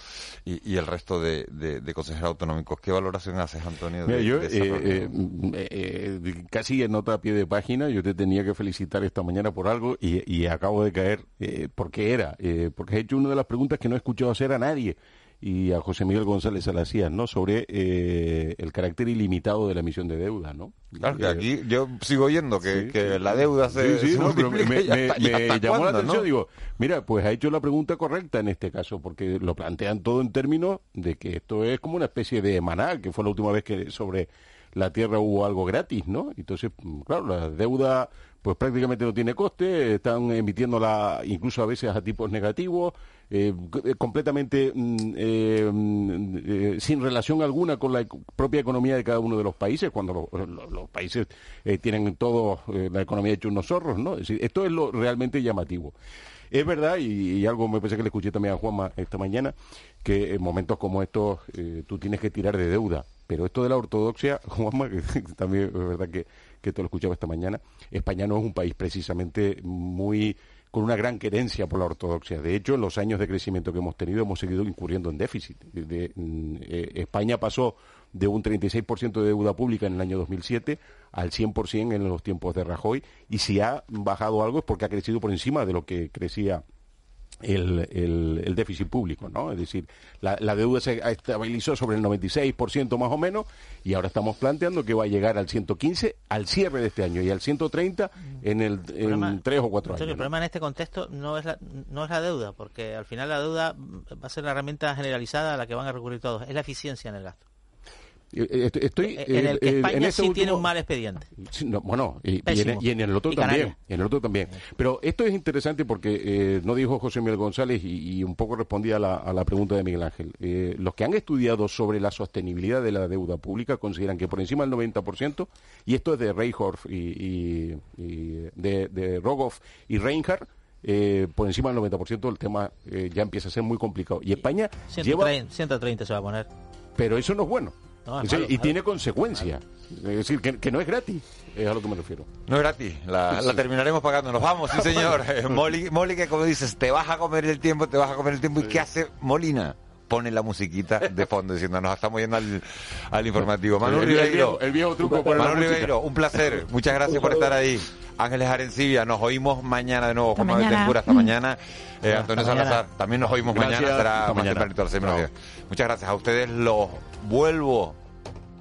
A: y, y el resto de, de- de consejeros autonómicos. ¿Qué valoración haces, Antonio? de-
Q: Mira, yo
A: de esa
Q: eh, eh, eh, eh, casi en nota a pie de página, yo te tenía que felicitar esta mañana por algo y, y acabo de caer eh, porque era, eh, porque he hecho una de las preguntas que no he escuchado hacer a nadie y a José Miguel González Salacías, ¿no? Sobre eh, el carácter ilimitado de la emisión de deuda, ¿no?
A: Claro, que aquí yo sigo oyendo que, que la deuda se,
Q: Sí, sí,
A: se
Q: no, pero me, me-
A: hasta-
Q: llamó la atención,
A: ¿no?
Q: digo, mira, pues ha hecho la pregunta correcta en este caso, porque lo plantean todo en términos de que esto es como una especie de maná, que fue la última vez que sobre la Tierra hubo algo gratis, ¿no? Entonces, claro, la deuda pues prácticamente no tiene coste, están emitiéndola incluso a veces a tipos negativos, eh, c- completamente mm, eh, mm, eh, sin relación alguna con la propia economía de cada uno de los países, cuando lo- lo- los países eh, tienen todo eh, la economía hecho unos zorros, ¿no? Esto es lo realmente llamativo. Es verdad, y, y algo me parece que le escuché también a Juanma esta mañana, que en momentos como estos eh, tú tienes que tirar de deuda. Pero esto de la ortodoxia, Juanma, que también es verdad que, que te lo escuchaba esta mañana, España no es un país precisamente muy con una gran querencia por la ortodoxia. De hecho, en los años de crecimiento que hemos tenido hemos seguido incurriendo en déficit. Mm, eh, España pasó de un 36% de deuda pública en el año 2007 al 100% en los tiempos de Rajoy y si ha bajado algo es porque ha crecido por encima de lo que crecía el, el- el déficit público, ¿no? Es decir, la, la deuda se estabilizó sobre el 96% más o menos y ahora estamos planteando que va a llegar al 115 al cierre de este año y al 130 en el en
N: problema-
Q: tres o cuatro años.
N: el problema en este contexto no es, la, no es la deuda, porque al final la deuda va a ser la herramienta generalizada a la que van a recurrir todos, es la eficiencia en el gasto.
Q: Eh, eh, Estoy,
N: en el que
Q: eh,
N: España
Q: en este
N: sí tiene un mal expediente.
Q: No, bueno, y, y en,
N: Pésimo.
Q: y en el otro
N: Y
Q: también. En el otro también. Pero esto es interesante porque eh, no dijo José Miguel González y, un poco respondía a la, a la pregunta de Miguel Ángel. Eh, los que han estudiado sobre la sostenibilidad de la deuda pública consideran que por encima del 90%, y esto es de Reinhoff y, de, de Rogoff y Reinhardt, eh, por encima del 90% el tema eh, ya empieza a ser muy complicado. Y España lleva
N: 130, 130 se va a poner.
Q: pero eso no es bueno.
N: No, es
Q: Es decir,
N: malo,
Q: y tiene consecuencias. Es decir, que, que no es gratis, es a lo que me refiero.
A: No es gratis, la, la terminaremos pagando. Nos vamos, sí señor. Molly, Molly, que como dices, te vas a comer el tiempo, te vas a comer el tiempo. ¿Y qué hace Molina? Pone la musiquita de fondo diciendo, nos estamos yendo al, al informativo. Manu
Q: El- el
A: Ribeiro.
Q: viejo- el viejo truco poner la
A: Manu
Q: música.
A: Ribeiro, un placer. Muchas gracias por estar ahí. Ángeles Arencibia, nos oímos mañana de nuevo. Juan Manuel. Tempura, hasta mañana. Eh, Antonio
Q: Hasta mañana.
A: Salazar, también nos oímos
Q: Gracias.
A: mañana. Será
Q: Hasta
A: más
Q: mañana.
A: tempranito a las seis menos
Q: Chao.
A: diez. Muchas gracias. A ustedes los vuelvo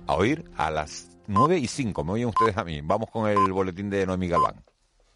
A: a oír a las 9 y 5. Me oyen ustedes a mí. Vamos con el boletín de Noemí Galván.